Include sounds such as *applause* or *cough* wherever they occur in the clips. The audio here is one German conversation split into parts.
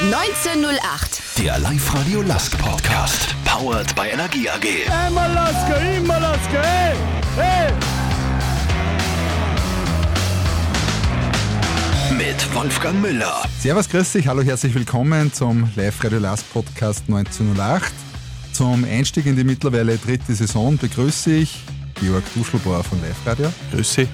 1908. Der Live-Radio Lask Podcast. Powered by Energie AG. Immer Laske, immer Laske, hey, hey. Mit Wolfgang Müller. Servus, grüß dich, hallo, herzlich willkommen zum Live-Radio Last Podcast 1908. Zum Einstieg in die mittlerweile dritte Saison begrüße ich Georg Duschelbauer von Live-Radio, Grüß Sie.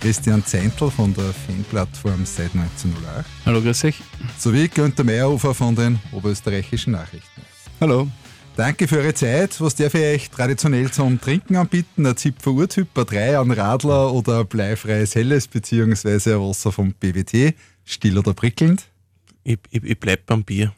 Christian Zeintl von der Fanplattform seit 1908 Hallo, grüß euch. sowie Günther Meyerhofer von den Oberösterreichischen Nachrichten. Hallo. Danke für eure Zeit. Was darf ich euch traditionell zum Trinken anbieten? Ein Zipfer Urtyp, ein 3, ein Radler oder ein bleifreies Helles beziehungsweise ein Wasser vom BWT? Still oder prickelnd? Ich, ich, ich bleib beim Bier.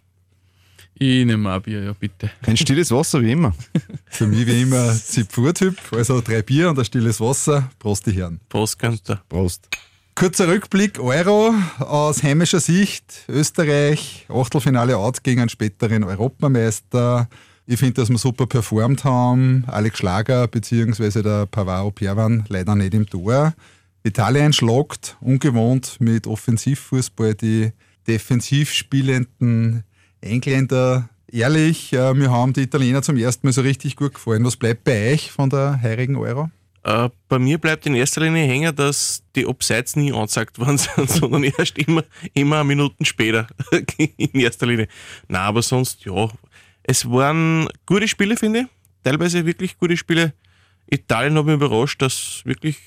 Ich nehme auch Bier, ja, bitte. *laughs* Ein stilles Wasser wie immer. *laughs* Für mich wie immer Zipfer Urtyp, also drei Bier und ein stilles Wasser. Prost, die Herren. Prost, Günther. Prost. Kurzer Rückblick, Euro aus heimischer Sicht. Österreich, Achtelfinale out gegen einen späteren Europameister. Ich finde, dass wir super performt haben. Alex Schlager bzw. der Pavaro Perwan leider nicht im Tor. Italien schlagt ungewohnt mit Offensivfußball die defensiv spielenden Engländer. Ehrlich, äh, mir haben die Italiener zum ersten Mal so richtig gut gefallen. Was bleibt bei euch von der heurigen Euro? Äh, bei mir bleibt in erster Linie hängen, dass die Obsides nie angezeigt worden sind, *laughs* sondern erst immer, immer Minuten später. *laughs* in erster Linie. Na, aber sonst, ja. Es waren gute Spiele, finde ich. Teilweise wirklich gute Spiele. Italien hat mich überrascht, dass wirklich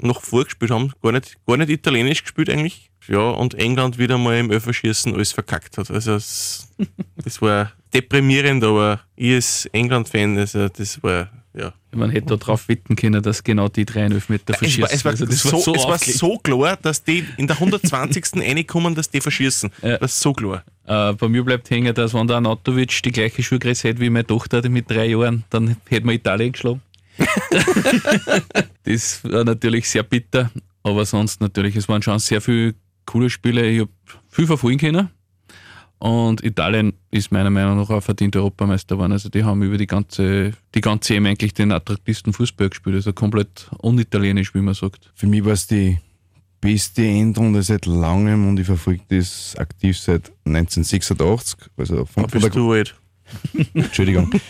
noch vorgespielt haben. Gar nicht, gar nicht italienisch gespielt eigentlich. Ja, und England wieder mal im Öfferschießen alles verkackt hat. Also es, *laughs* das war deprimierend, aber ich als England-Fan, also das war, ja. Man hätte darauf wetten können, dass genau die drei Elfmeter Es verschießen. war, es war, Also so, es war so klar, dass die in der *laughs* 120. reinkommen, dass die verschießen. Ja. Das ist so klar. Äh, bei mir bleibt hängen, dass wenn der Anatovic die gleiche Schuhgröße hätte wie meine Tochter mit drei Jahren, dann hätte man Italien geschlagen. *laughs* das war natürlich sehr bitter, aber sonst natürlich, es waren schon sehr viele coole Spiele. Ich habe viel verfolgen können. Und Italien ist meiner Meinung nach auch verdient Europameister geworden. Also die haben über die ganze, die ganze EM eigentlich den attraktivsten Fußball gespielt. Also komplett unitalienisch, wie man sagt. Für mich war es die beste Endrunde seit langem und ich verfolge das aktiv seit 1986. Also von, von bist der, du alt. Entschuldigung. *laughs*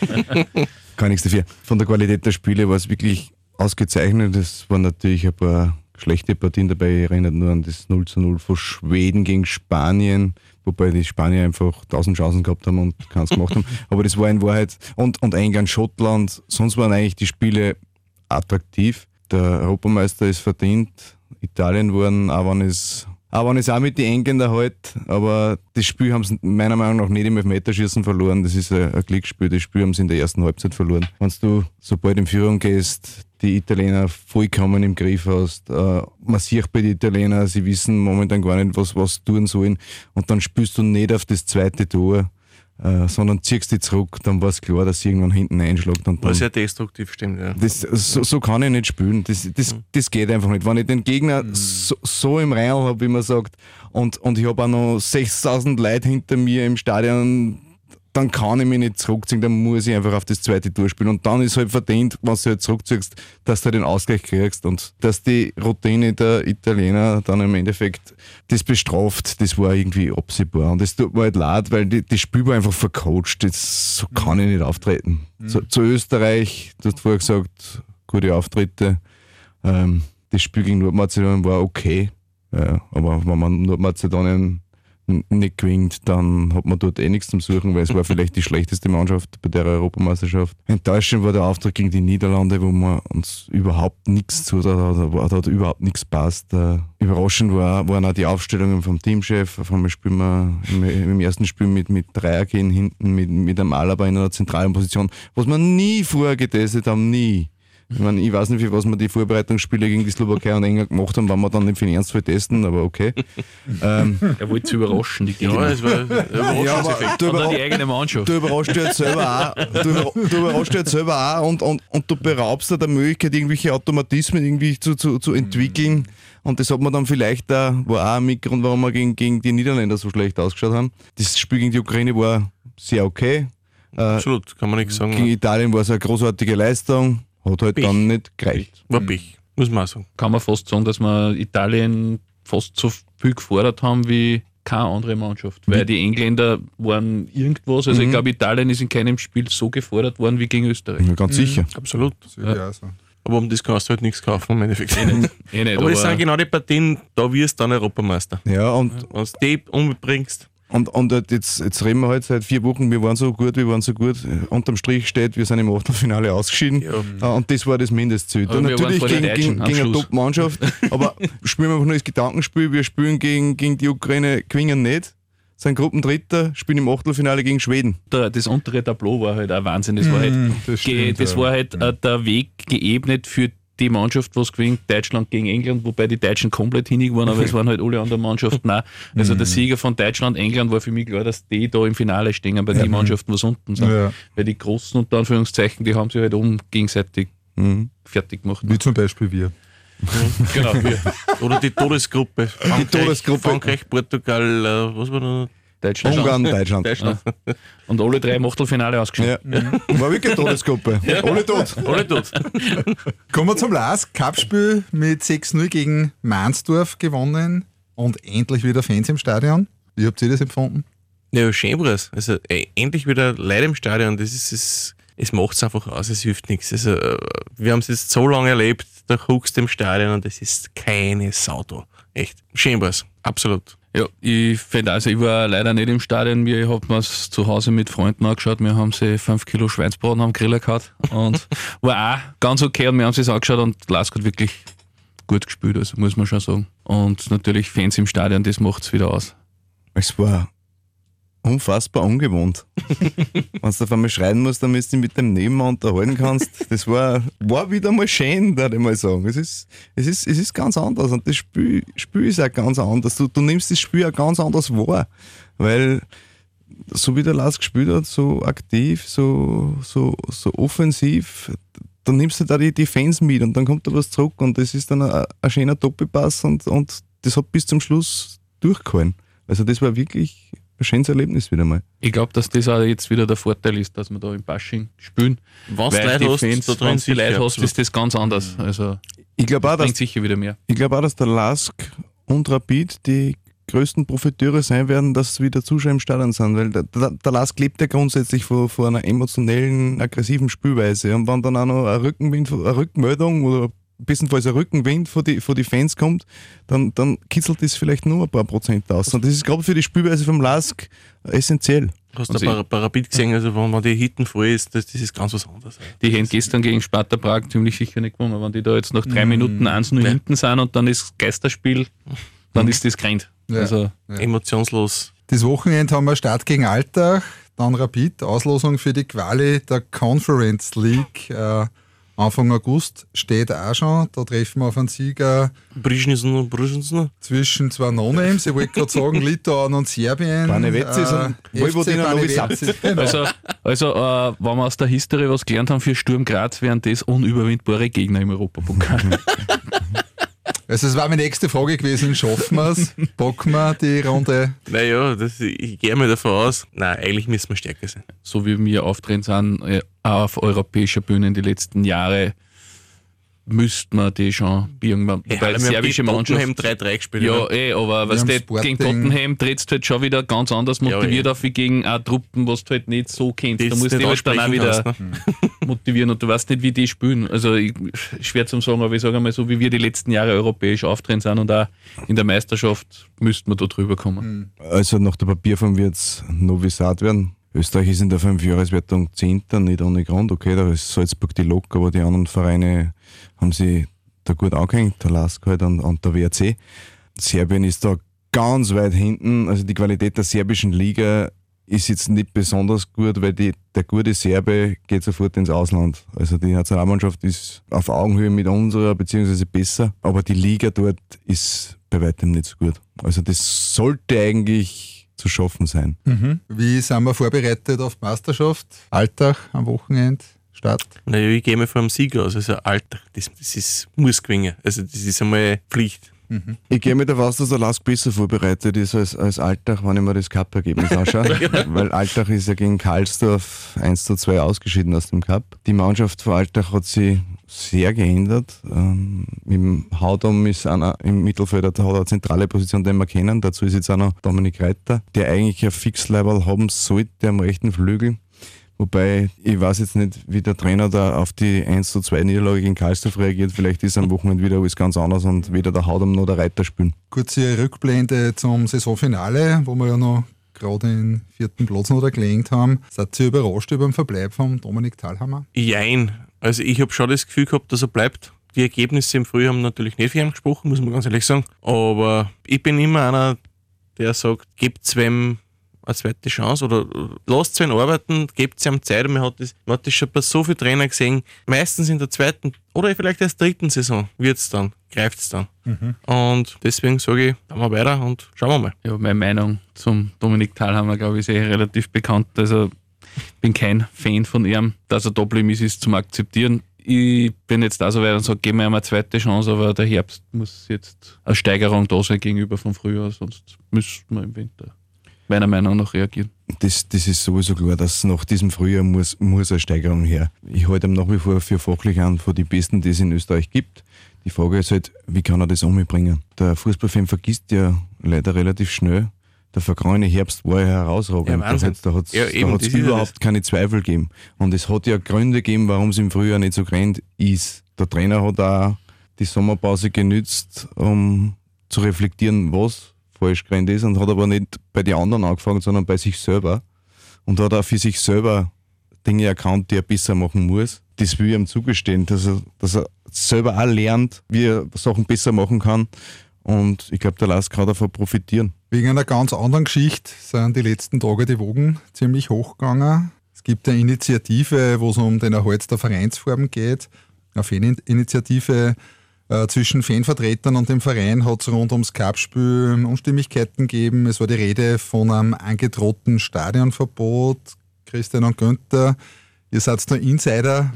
Kann nichts dafür. Von der Qualität der Spiele war es wirklich ausgezeichnet. Es waren natürlich ein paar schlechte Partien dabei. Ich erinnere nur an das 0 zu 0 von Schweden gegen Spanien, wobei die Spanier einfach tausend Chancen gehabt haben und keins gemacht haben. *laughs* Aber das war in Wahrheit, und, und England, Schottland, sonst waren eigentlich die Spiele attraktiv. Der Europameister ist verdient. Italien waren, auch wenn es auch wenn es auch mit den Engländer halt, aber das Spiel haben sie meiner Meinung nach nicht im Elfmeterschießen verloren. Das ist ein, ein Glücksspiel. Das Spiel haben sie in der ersten Halbzeit verloren. Wenn du sobald in Führung gehst, die Italiener vollkommen im Griff hast, äh, man sieht bei den Italienern, sie wissen momentan gar nicht, was, was tun sollen. Und dann spielst du nicht auf das zweite Tor, äh, sondern ziehst dich zurück, dann war es klar, dass sie irgendwann hinten einschlägt. Und War dann, sehr destruktiv, stimmt, ja. das, so, so kann ich nicht spielen. Das, das, das geht einfach nicht. Wenn ich den Gegner so, so im Rein habe, wie man sagt, und, und ich habe auch noch 6000 Leute hinter mir im Stadion, dann kann ich mich nicht zurückziehen, dann muss ich einfach auf das zweite Tour spielen. Und dann ist halt verdient, wenn du halt zurückziehst, dass du den Ausgleich kriegst und dass die Routine der Italiener dann im Endeffekt das bestraft, das war irgendwie absehbar. Und das tut mir halt leid, weil die, das Spiel war einfach vercoacht. Das, so kann ich nicht auftreten. Zu, zu Österreich, du hast vorher gesagt, gute Auftritte. Ähm, das Spiel gegen Nordmazedonien war okay. Ja, aber wenn man Nordmazedonien nicht gewinnt, dann hat man dort eh nichts zum Suchen, weil es war vielleicht die schlechteste Mannschaft bei der Europameisterschaft. Enttäuschend war der Auftritt gegen die Niederlande, wo man uns überhaupt nichts zu, da, da, da, da hat überhaupt nichts passt. Äh, überraschend war, waren auch die Aufstellungen vom Teamchef. Auf einmal spielen wir im, ersten Spiel mit, mit Dreier gehen hinten, mit, mit einem Alaba in einer zentralen Position, was wir nie vorher getestet haben, nie. Ich meine, ich weiß nicht, für was wir die Vorbereitungsspiele gegen die Slowakei und England gemacht haben, wenn wir dann nicht für den Ernstfall testen, aber okay. *laughs* ähm, Er wollte sie überraschen, die Gegner. Ja, es war Überraschungseffekt. du, Oder überra die eigene Mannschaft. du überraschst dich jetzt selber auch, du, du überraschst dich jetzt selber auch und, und, und du beraubst dir der Möglichkeit, irgendwelche Automatismen irgendwie zu, zu, zu entwickeln. Und das hat man dann vielleicht da, war auch ein Mitgrund, warum wir gegen, gegen die Niederländer so schlecht ausgeschaut haben. Das Spiel gegen die Ukraine war sehr okay. Äh, Absolut, kann man nichts sagen. gegen Italien war es eine großartige Leistung, hat halt Pech. dann nicht gereicht. War Pech, muss man auch sagen. Kann man fast sagen, dass wir Italien fast so viel gefordert haben wie keine andere Mannschaft, weil die Engländer waren irgendwas, also ich glaube, Italien ist in keinem Spiel so gefordert worden wie gegen Österreich. Ja, ganz sicher. Absolut. So. Aber um das kannst du halt nichts kaufen im Endeffekt. Eh nicht, aber das sind genau die Partien, da wirst du dann Europameister. Ja, und, Wenn du die umbringst, und, und halt jetzt, jetzt reden wir halt seit vier Wochen, wir waren so gut, wir waren so gut. Unterm Strich steht, wir sind im Achtelfinale ausgeschieden. Ja. Äh, Und das war das Mindestziel. Wir natürlich gegen, gegen, gegen eine. Top-Mannschaft, aber *laughs* spielen wir einfach nur das Gedankenspiel, wir spielen gegen, gegen die Ukraine, gewinnen nicht, sind Gruppendritter, spielen im Achtelfinale gegen Schweden. das untere Tableau war halt ein Wahnsinn. Das war halt, das stimmt, das ja. war halt äh, der Weg geebnet für die Mannschaft, was gewinnt, Deutschland gegen England, wobei die Deutschen komplett hinig waren, aber es waren halt alle anderen Mannschaften auch. *laughs* Also der Sieger von Deutschland, England war für mich klar, dass die da im Finale stehen, aber die Mannschaften, was unten sind. Ja. Weil die Großen, unter Anführungszeichen, die haben sich halt um gegenseitig Mhm. fertig gemacht. Wie zum Beispiel wir. genau, wir. *laughs* oder die Todesgruppe. Frankreich, Todesgruppe. Frankreich, Portugal, äh, was war da? Deutschland. Ungarn, Deutschland. Deutschland. Und alle drei im Achtelfinale ausgeschieden. Ja. War wirklich eine Todesgruppe. Alle tot. Alle tot. Kommen wir zum Last. Cup-Spiel mit 6-0 gegen Mahnsdorf gewonnen und endlich wieder Fans im Stadion. Wie habt ihr das empfunden? Ja, schön war's. Also äh, endlich wieder Leute im Stadion, das ist es. Es macht es einfach aus, es hilft nichts. Also, äh, wir haben es jetzt so lange erlebt, da guckst du im Stadion und es ist keine Sau da. Echt. Schön war's. Absolut. Ja, ich finde, also ich war leider nicht im Stadion, wir haben es zu Hause mit Freunden angeschaut, wir haben sie 5 Kilo Schweinsbraten am Griller gehabt und *laughs* war auch ganz okay und wir haben es angeschaut und Lask hat wirklich gut gespielt, also muss man schon sagen. Und natürlich Fans im Stadion, das macht es wieder aus. Es war unfassbar ungewohnt. *laughs* Wenn du auf einmal schreien musst, damit du dich mit dem Nebenmann unterhalten kannst, das war, war wieder mal schön, würde ich mal sagen. Es ist, es ist, es ist ganz anders und das Spiel, Spiel ist auch ganz anders. Du, du nimmst das Spiel auch ganz anders wahr, weil so wie der Lars gespielt hat, so aktiv, so, so, so offensiv, dann nimmst du da die, die Fans mit und dann kommt da was zurück und das ist dann ein, ein schöner Doppelpass und, und das hat bis zum Schluss durchgehalten. Also das war wirklich ein schönes Erlebnis wieder mal. Ich glaube, dass das auch jetzt wieder der Vorteil ist, dass wir da im Bashing spielen. Wenn du Weil Leute die hast, Fans, da wenn drin du die Leute hast, ist das ganz anders. Also Ich glaube auch, dass sicher wieder mehr. Ich glaube auch, dass der Lask und Rapid die größten Profiteure sein werden, dass wieder Zuschauer im Stadion sind, weil der, der, der Lask lebt ja grundsätzlich von, von einer emotionellen, aggressiven Spielweise. Und wenn dann auch noch ein Rückenwind, eine Rückmeldung oder bestenfalls ein Rückenwind von die, von die Fans kommt, dann, dann kitzelt das vielleicht nur ein paar Prozent aus. Und das ist, glaube ich, für die Spielweise vom Lask essentiell. Hast du bei, bei Rapid gesehen, also wenn, wenn die Hitten voll ist, das, das ist ganz was anderes. Die hätten gestern gegen Sparta Prag ziemlich sicher nicht gewonnen. Wenn die da jetzt nach drei Minuten 1 0 Ja. hinten sind und dann ist Geisterspiel, dann ist das gerannt. Ja. Also, Emotionslos. Das Wochenende haben wir Start gegen Altach, dann Rapid, Auslosung für die Quali der Conference League. Äh, Anfang August steht auch schon. Da treffen wir auf einen Sieger Brischnissen und Brischnissen. zwischen zwei No-Names. Ich wollte gerade sagen, Litauen und Serbien. Banevezi ist ein Vojvodina genau. also, also äh, wenn wir aus der Historie was gelernt haben für Sturm Graz, wären das unüberwindbare Gegner im Europapokal. *laughs* Also es war meine nächste Frage gewesen, schaffen wir es? Bocken wir die Runde? Naja, das, ich gehe mal davon aus, nein, eigentlich müssen wir stärker sein. so wie wir auftreten sind äh, auf europäischer Bühne die letzten Jahre, müsste man die schon irgendwann. Hey, Wobei die serbische Mannschaft. Tottenham 3-3 gespielt. Ja, oder? eh, aber was du Sporting- gegen Tottenham trittst du halt schon wieder ganz anders motiviert ja. auf wie gegen auch Truppen, was du halt nicht so kennst. Die Da musst du halt dann auch wieder kannst, ne? *laughs* motivieren und du weißt nicht, wie die spielen. Also ich, schwer zum sagen, aber ich sage einmal so, wie wir die letzten Jahre europäisch auftreten sind und auch in der Meisterschaft müssten wir da drüber kommen. Also nach der Papierform wird es Novi Sad werden. Österreich ist in der Fünfjahreswertung Zehnter, nicht ohne Grund. Okay, da ist Salzburg die Lok, aber die anderen Vereine haben sie da gut angehängt, der Lask halt und, und der WRC. Serbien ist da ganz weit hinten. Also die Qualität der serbischen Liga ist jetzt nicht besonders gut, weil die, der gute Serbe geht sofort ins Ausland. Also die Nationalmannschaft ist auf Augenhöhe mit unserer, beziehungsweise besser, aber die Liga dort ist bei weitem nicht so gut. Also das sollte eigentlich zu schaffen sein. Wie sind wir vorbereitet auf die Meisterschaft? Alltag am Wochenende, Start. Naja, ich gehe mal vor dem Sieg aus. Also Alter, das, das ist, muss gewinnen. Also das ist einmal Pflicht. Ich gehe mit der was, dass der Lask besser vorbereitet ist als, als Altach, wenn ich mir das Cup-Ergebnis anschaue. *laughs* Weil Altach ist ja gegen Karlsdorf 1 zu 2 ausgeschieden aus dem Cup. Die Mannschaft von Altach hat sich sehr geändert. Ähm, Im Haudom ist einer im Mittelfeld, der hat eine zentrale Position, den wir kennen. Dazu ist jetzt auch noch Dominik Reiter, der eigentlich ein Fixlevel haben sollte am rechten Flügel. Wobei, ich weiß jetzt nicht, wie der Trainer da auf die 1 zu 2 Niederlage gegen Karlsdorf reagiert. Vielleicht ist am Wochenende wieder alles ganz anders und weder der Haudam noch der Reiter spielen. Kurze Rückblende zum Saisonfinale, wo wir ja noch gerade den vierten Platz noch da gelenkt haben. Seid ihr überrascht über den Verbleib von Dominik Thalhammer? Jein. Also ich habe schon das Gefühl gehabt, dass er bleibt. Die Ergebnisse im Frühjahr haben natürlich nicht für ihn gesprochen, muss man ganz ehrlich sagen. Aber ich bin immer einer, der sagt, gebt wem eine zweite Chance oder lasst ihn arbeiten, gebt ihm Zeit. Man hat das, man hat das schon bei so vielen Trainern gesehen. Meistens in der zweiten oder vielleicht erst dritten Saison wird es dann, greift es dann. Und deswegen sage ich, dann mal weiter und schauen wir mal. Ja, meine Meinung zum Dominik Thalhammer, glaube ich, ist eh relativ bekannt. Also bin kein Fan von ihm, dass er Top-Lim ist, ist zum Akzeptieren. Ich bin jetzt da so weit und sage, geben wir ihm eine zweite Chance, aber der Herbst muss jetzt eine Steigerung da sein gegenüber vom Frühjahr, sonst müssen wir im Winter meiner Meinung nach reagieren. Das, das ist sowieso klar, dass nach diesem Frühjahr muss, muss eine Steigerung her. Ich halte ihn nach wie vor für fachlich einen von den besten, die es in Österreich gibt. Die Frage ist halt, wie kann er das umbringen? Der Fußballfan vergisst ja leider relativ schnell. Der vergangene Herbst war ja herausragend. Ja, Wahnsinn. da hat es Ja, das ist ja überhaupt keine Zweifel gegeben. Und es hat ja Gründe gegeben, warum es im Frühjahr nicht so gerannt ist. Der Trainer hat auch die Sommerpause genützt, um zu reflektieren, was falsch gerannt ist und hat aber nicht bei den anderen angefangen, sondern bei sich selber. Und hat auch für sich selber Dinge erkannt, die er besser machen muss. Das will ich ihm zugestehen, dass er, dass er selber auch lernt, wie er Sachen besser machen kann. Und ich glaube, der Lask kann davon profitieren. Wegen einer ganz anderen Geschichte sind die letzten Tage die Wogen ziemlich hochgegangen. Es gibt eine Initiative, wo es um den Erhalt der Vereinsform geht. Eine Faninitiative äh, zwischen Fanvertretern und dem Verein hat es rund ums Cup-Spiel Unstimmigkeiten gegeben. Es war die Rede von einem angedrohten Stadionverbot. Christian und Günther, ihr seid da Insider,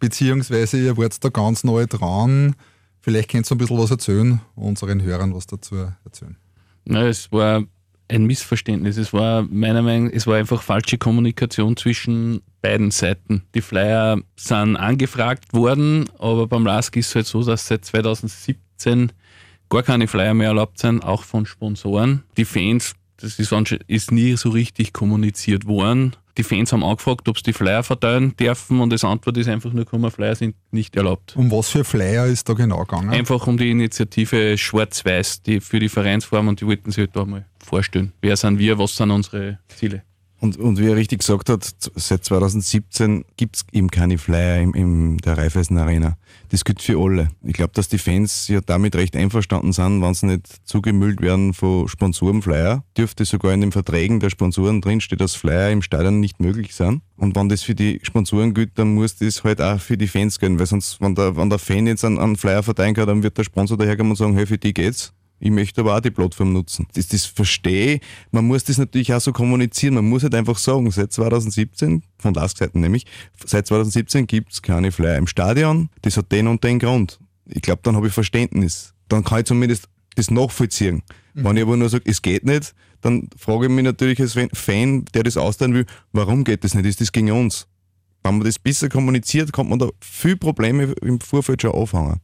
beziehungsweise ihr wart da ganz neu dran. Vielleicht könnt ihr ein bisschen was erzählen, unseren Hörern was dazu erzählen. Na, es war ein Missverständnis. Es war meiner Meinung nach, es war einfach falsche Kommunikation zwischen beiden Seiten. Die Flyer sind angefragt worden, aber beim LASK ist es halt so, dass seit 2017 gar keine Flyer mehr erlaubt sind, auch von Sponsoren. Die Fans, das ist, ist nie so richtig kommuniziert worden. Die Fans haben angefragt, ob sie die Flyer verteilen dürfen und das Antwort ist einfach nur gekommen, Flyer sind nicht erlaubt. Um was für Flyer ist da genau gegangen? Einfach um die Initiative Schwarz-Weiß, die für die Vereinsform und die wollten sich halt da mal vorstellen. Wer sind wir, was sind unsere Ziele? Und, und wie er richtig gesagt hat, seit 2017 gibt es eben keine Flyer im, im der Raiffeisen Arena. Das gilt für alle. Ich glaube, dass die Fans ja damit recht einverstanden sind, wenn sie nicht zugemüllt werden von Sponsorenflyer. Dürfte sogar in den Verträgen der Sponsoren drinstehen, dass Flyer im Stadion nicht möglich sind. Und wenn das für die Sponsoren gilt, dann muss das halt auch für die Fans gelten. Weil sonst, wenn der, wenn der Fan jetzt einen, einen Flyer verteilen kann, dann wird der Sponsor daherkommen und sagen, hey, für die geht's. Ich möchte aber auch die Plattform nutzen. Das, das verstehe ich. Man muss das natürlich auch so kommunizieren. Man muss halt einfach sagen, seit 2017, von Lask-Seiten nämlich, seit 2017 gibt es keine Flyer im Stadion. Das hat den und den Grund. Ich glaube, dann habe ich Verständnis. Dann kann ich zumindest das nachvollziehen. Wenn ich aber nur sage, es geht nicht, dann frage ich mich natürlich als Fan, der das austeilen will, warum geht das nicht? Ist das gegen uns? Wenn man das besser kommuniziert, kann man da viel Probleme im Vorfeld schon anfangen.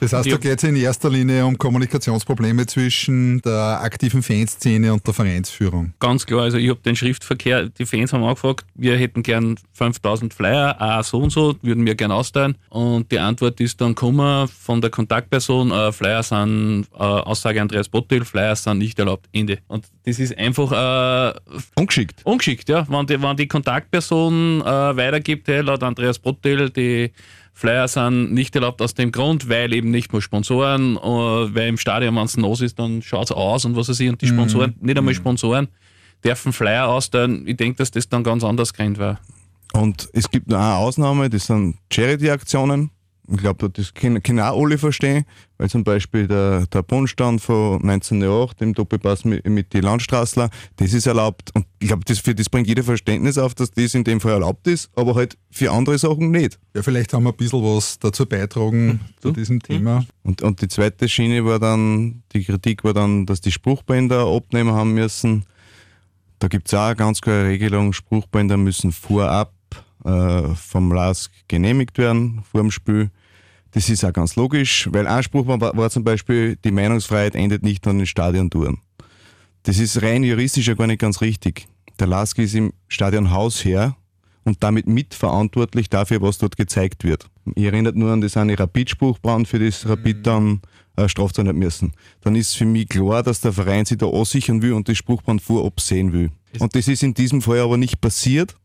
Das heißt, da geht es in erster Linie um Kommunikationsprobleme zwischen der aktiven Fanszene und der Vereinsführung. Ganz klar, also ich habe den Schriftverkehr, die Fans haben angefragt, wir hätten gern 5000 Flyer, auch so und so, würden wir gern austeilen. Und die Antwort ist dann gekommen von der Kontaktperson, äh, Flyer sind, äh, Aussage Andreas Bottil, Flyer sind nicht erlaubt, Ende. Und das ist einfach äh, Ungeschickt. ungeschickt, ja. Wenn die, wenn die Kontaktperson äh, weitergibt, hey, laut Andreas Bottil, die Flyer sind nicht erlaubt aus dem Grund, weil eben nicht mehr Sponsoren, äh, weil im Stadion, wenn es los ist, dann schaut es aus und was weiß ich. Und die Sponsoren, nicht einmal Sponsoren, dürfen Flyer austeilen. Ich denke, dass das dann ganz anders gerannt war. Und es gibt noch eine Ausnahme, das sind Charity-Aktionen. Ich glaube, das können, können auch alle verstehen, weil zum Beispiel der, der Bundstand von 1908 im Doppelpass mit, mit den Landstraßler, das ist erlaubt. Und ich glaube, das, für das bringt jeder Verständnis auf, dass das in dem Fall erlaubt ist, aber halt für andere Sachen nicht. Ja, vielleicht haben wir ein bisschen was dazu beitragen zu diesem Thema. Und, und die zweite Schiene war dann, die Kritik war dann, dass die Spruchbänder abnehmen haben müssen. Da gibt es auch eine ganz klare Regelung, Spruchbänder müssen vorab äh, vom LASK genehmigt werden, vor dem Spiel. Das ist auch ganz logisch, weil ein Spruchband war, zum Beispiel, die Meinungsfreiheit endet nicht an den Stadiontouren. Das ist rein juristisch ja gar nicht ganz richtig. Der LASK ist im Stadion Hausherr und damit mitverantwortlich dafür, was dort gezeigt wird. Ich erinnert nur an das eine Rapid-Spruchbrand, für das Rapid dann äh, Strafzahlen hat müssen. Dann ist für mich klar, dass der Verein sich da ansichern will und das Spruchbrand vorab sehen will. Und das ist in diesem Fall aber nicht passiert.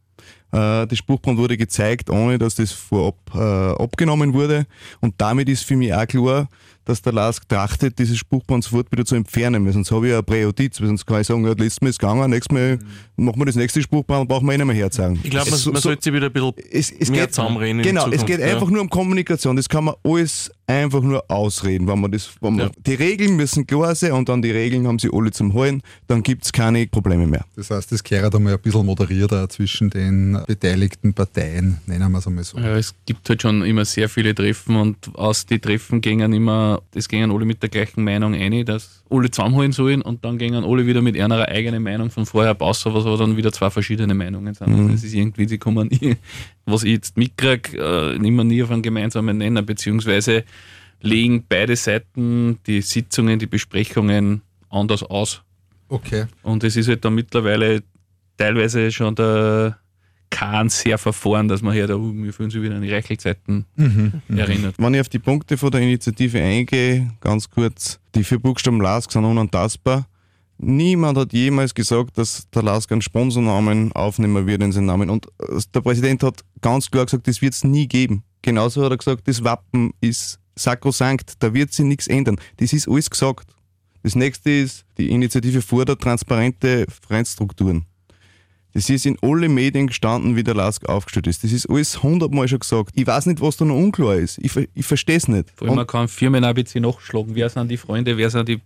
Äh, das Spruchbrand wurde gezeigt, ohne dass das vorab äh, abgenommen wurde. Und damit ist für mich auch klar, dass der LASK trachtet, dieses Spruchband sofort wieder zu entfernen. Weil sonst habe ich ja ein Präjudiz, weil sonst kann ich sagen, ja, letztes Mal ist es gegangen, nächstes Mal machen wir das nächste Spruchband und brauchen wir eh nicht mehr herzeigen. Ich glaube, man, So- man so- sollte sich wieder ein bisschen es, es mehr geht, zusammenreden. Genau, Zukunft, es geht ja. einfach nur um Kommunikation. Das kann man alles einfach nur ausreden. Wenn man das, wenn man, Ja. Die Regeln müssen klar sein und dann die Regeln haben sie alle zum Holen, dann gibt es keine Probleme mehr. Das heißt, das gehört einmal ein bisschen moderierter zwischen den beteiligten Parteien, nennen wir es einmal so. Ja, es gibt halt schon immer sehr viele Treffen und aus die Treffen gingen immer, das gingen alle mit der gleichen Meinung ein, dass alle zusammenholen sollen und dann gingen alle wieder mit einer eigenen Meinung von vorher raus, was aber dann wieder zwei verschiedene Meinungen sind. Also das ist irgendwie, die kommen nie, was ich jetzt mitkriege, äh, immer nie auf einen gemeinsamen Nenner, beziehungsweise legen beide Seiten die Sitzungen, die Besprechungen anders aus. Okay. Und es ist halt dann mittlerweile teilweise schon der Kahn sehr verfahren, dass man hört, oh, wir fühlen sich wieder an die Reichelzeiten erinnert. Wenn ich auf die Punkte von der Initiative eingehe, ganz kurz, die vier Buchstaben LASK sind unantastbar. Niemand hat jemals gesagt, dass der LASK einen Sponsornamen aufnehmen wird in seinen Namen. Und äh, der Präsident hat ganz klar gesagt, das wird es nie geben. Genauso hat er gesagt, das Wappen ist sakrosankt, da wird sich nichts ändern. Das ist alles gesagt. Das nächste ist, die Initiative fordert transparente Vereinsstrukturen. Das ist in alle Medien gestanden, wie der LASK aufgestellt ist. Das ist alles hundertmal schon gesagt. Ich weiß nicht, was da noch unklar ist. Ich, ich verstehe es nicht. Vor allem, man kann Firmen auch ein bisschen nachschlagen. Wer sind die Freunde, wer sind die.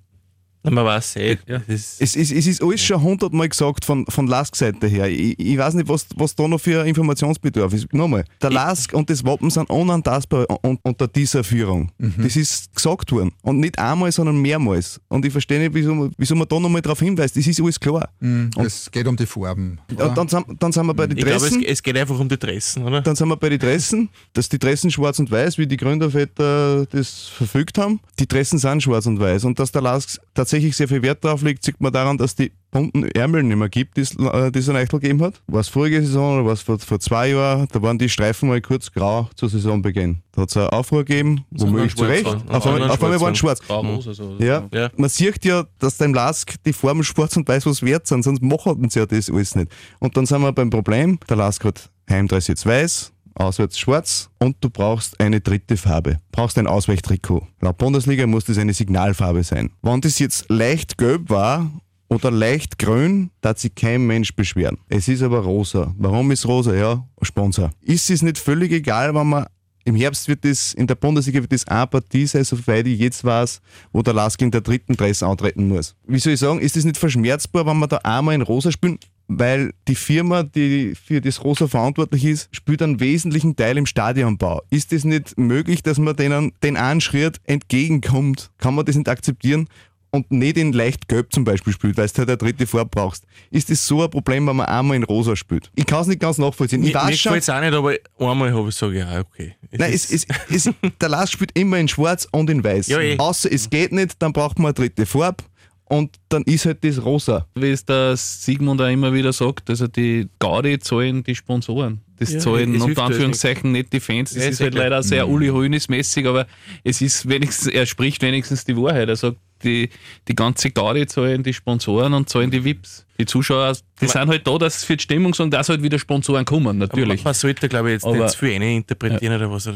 Man weiß eh. Ja. Es ist, es ist alles schon hundertmal gesagt von, von LASK-Seite her. Ich, ich weiß nicht, was, was da noch für Informationsbedarf ist. Nochmal, der LASK und das Wappen sind unantastbar un- unter dieser Führung. Das ist gesagt worden. Und nicht einmal, sondern mehrmals. Und ich verstehe nicht, wieso, man- wieso man da nochmal darauf hinweist. Das ist alles klar. Es geht um die Farben. Und dann, sind- dann sind wir bei den ich glaube, es, Dressen. es geht einfach um die Dressen, oder? Dann sind wir bei den Dressen, dass die Dressen schwarz und weiß, wie die Gründerväter das verfügt haben. Die Dressen sind schwarz und weiß. Und dass der LASK tatsächlich sehr viel Wert drauf legt, sieht man daran, dass die bunten Ärmel nicht mehr gibt, die es äh, ein Eichel gegeben hat. War es vorige Saison oder war es vor, vor zwei Jahren? Da waren die Streifen mal kurz grau zur Saisonbeginn. Da hat es eine Aufruhr gegeben, womöglich zu Recht. waren. Auf einmal, auf einmal waren schwarz. Grau, rosa, so. Ja. Ja. man sieht ja, dass dein Lask die Farben schwarz und weiß was wert sind, sonst machen sie ja das alles nicht. Und dann sind wir beim Problem, der Lask hat Heimdress jetzt weiß, auswärts schwarz und du brauchst eine dritte Farbe. Brauchst ein Ausweichtrikot. Laut Bundesliga muss das eine Signalfarbe sein. Wenn das jetzt leicht gelb war oder leicht grün, darf sich kein Mensch beschweren. Es ist aber rosa. Warum ist rosa? Ja, Sponsor. Ist es nicht völlig egal, wenn man im Herbst wird es, in der Bundesliga wird es eine Partie sein, soweit ich jetzt weiß, wo der Lask in der dritten Dress antreten muss. Wie soll ich sagen, ist es nicht verschmerzbar, wenn wir da einmal in Rosa spielen? Weil die Firma, die für das Rosa verantwortlich ist, spielt einen wesentlichen Teil im Stadionbau. Ist es nicht möglich, dass man denen den einen Schritt entgegenkommt? Kann man das nicht akzeptieren? Und nicht in leicht gelb zum Beispiel spielt, weil du halt eine dritte Farbe brauchst. Ist das so ein Problem, wenn man einmal in rosa spielt? Ich kann es nicht ganz nachvollziehen. Ich Mir, mir gefällt es auch nicht, aber einmal habe ich gesagt, ja, okay. Nein, es, es, es, der Lars spielt immer in schwarz und in weiß. Ja, eh. Außer es geht nicht, dann braucht man eine dritte Farbe und dann ist halt das rosa. Wie es der Sigmund auch immer wieder sagt, also die Gaudi zahlen die Sponsoren. Das Ja, zahlen unter Anführungszeichen nicht die Fans. Das Ja, ist ja halt klar. leider sehr Uli Hoeneß-mäßig, aber es ist wenigstens, er spricht wenigstens die Wahrheit. Er sagt, die, die ganze Gaudi zahlen die Sponsoren und zahlen die VIPs. Die Zuschauer, die sind halt da, dass für die Stimmung sagen, dass halt wieder Sponsoren kommen, natürlich. Man sollte, glaube ich, jetzt Aber- nicht zu viel eine interpretieren oder was.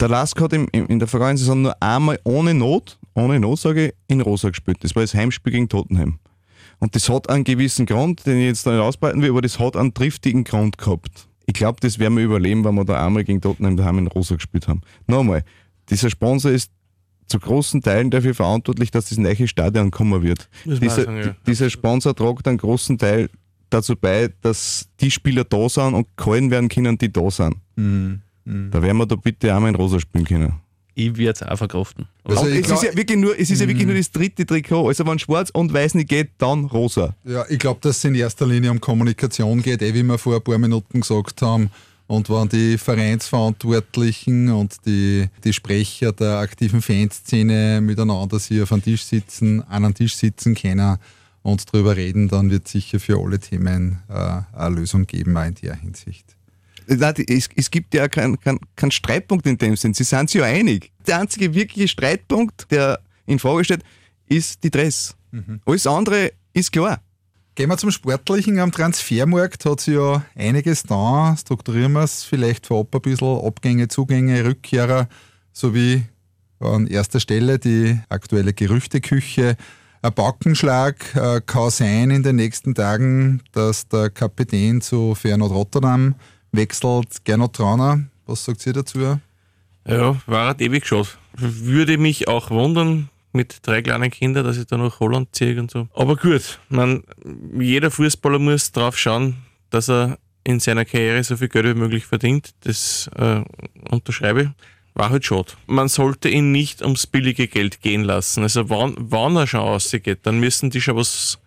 Der Lask hat im, im, in der vergangenen Saison nur einmal ohne Not, ohne Not sage ich, in rosa gespielt. Das war das Heimspiel gegen Tottenham. Und das hat einen gewissen Grund, den ich jetzt noch nicht ausbreiten will, aber das hat einen triftigen Grund gehabt. Ich glaube, das werden wir überleben, wenn wir da einmal gegen Tottenham daheim in rosa gespielt haben. Nochmal, dieser Sponsor ist zu großen Teilen dafür verantwortlich, dass das neue Stadion kommen wird. Dieser, sagen, ja. dieser Sponsor trägt einen großen Teil dazu bei, dass die Spieler da sind und gehalten werden können, die da sind. Mhm. Mhm. Da werden wir da bitte auch mal in Rosa spielen können. Ich werde es auch verkraften. Also ich es glaub- ist ja wirklich nur, es ist ja wirklich nur das dritte Trikot. Also wenn schwarz und weiß nicht geht, dann rosa. Ja, ich glaube, dass es in erster Linie um Kommunikation geht, eh wie wir vor ein paar Minuten gesagt haben. Und wenn die Vereinsverantwortlichen und die, die Sprecher der aktiven Fanszene miteinander sich auf einen Tisch sitzen, an einen Tisch sitzen können und darüber reden, dann wird sicher für alle Themen äh, eine Lösung geben, auch in der Hinsicht. Es, es gibt ja keinen kein, kein Streitpunkt in dem Sinn. Sie sind sich ja einig. Der einzige wirkliche Streitpunkt, der in Frage steht, ist die Dress. Alles andere ist klar. Gehen wir zum Sportlichen. Am Transfermarkt hat sich ja einiges da. Strukturieren wir es vielleicht vorab ein bisschen. Abgänge, Zugänge, Rückkehrer sowie an erster Stelle die aktuelle Gerüchteküche. Ein Backenschlag äh, kann sein in den nächsten Tagen, dass der Kapitän zu Feyenoord Rotterdam wechselt. Gernot Trauner, was sagt ihr dazu? Ja, war halt ewig schade. Würde mich auch wundern, mit drei kleinen Kindern, dass ich da nach Holland ziehe und so. Aber gut, man, jeder Fußballer muss drauf schauen, dass er in seiner Karriere so viel Geld wie möglich verdient. Das äh, unterschreibe ich. War halt schade. Man sollte ihn nicht ums billige Geld gehen lassen. Also wann, wann er schon ausgeht, dann müssen die schon was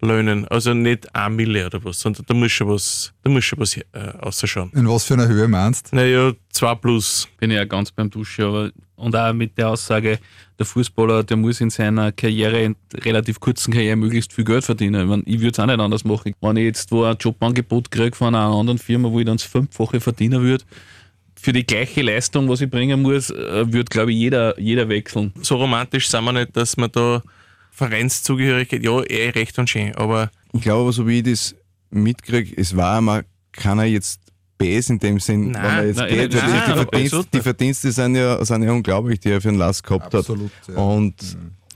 löhnen. Also nicht ein Mille oder was, sondern da muss schon was, da muss schon was äh, ausschauen. In was für einer Höhe meinst Naja, zwei plus. Bin ich ja ganz beim Dusche. Aber, und auch mit der Aussage, der Fußballer, der muss in seiner Karriere, in relativ kurzen Karriere, möglichst viel Geld verdienen. Ich, mein, ich würde es auch nicht anders machen. Wenn ich jetzt wo ein Jobangebot kriege von einer anderen Firma, wo ich dann das Fünffache verdienen würde, für die gleiche Leistung, was ich bringen muss, äh, würde, glaube ich, jeder, jeder wechseln. so romantisch sind wir nicht, dass man da Vereinszugehörigkeit, ja, eh recht und schön, aber Ich glaube aber, so wie ich das mitkriege, es war einmal keiner jetzt Bäs in dem Sinn, Nein, wenn er jetzt nein, geht. nein, die, nein, die, aber Verdienste, die. Verdienste sind ja, sind ja unglaublich, die er für den Last gehabt Absolut, hat. ja. Und,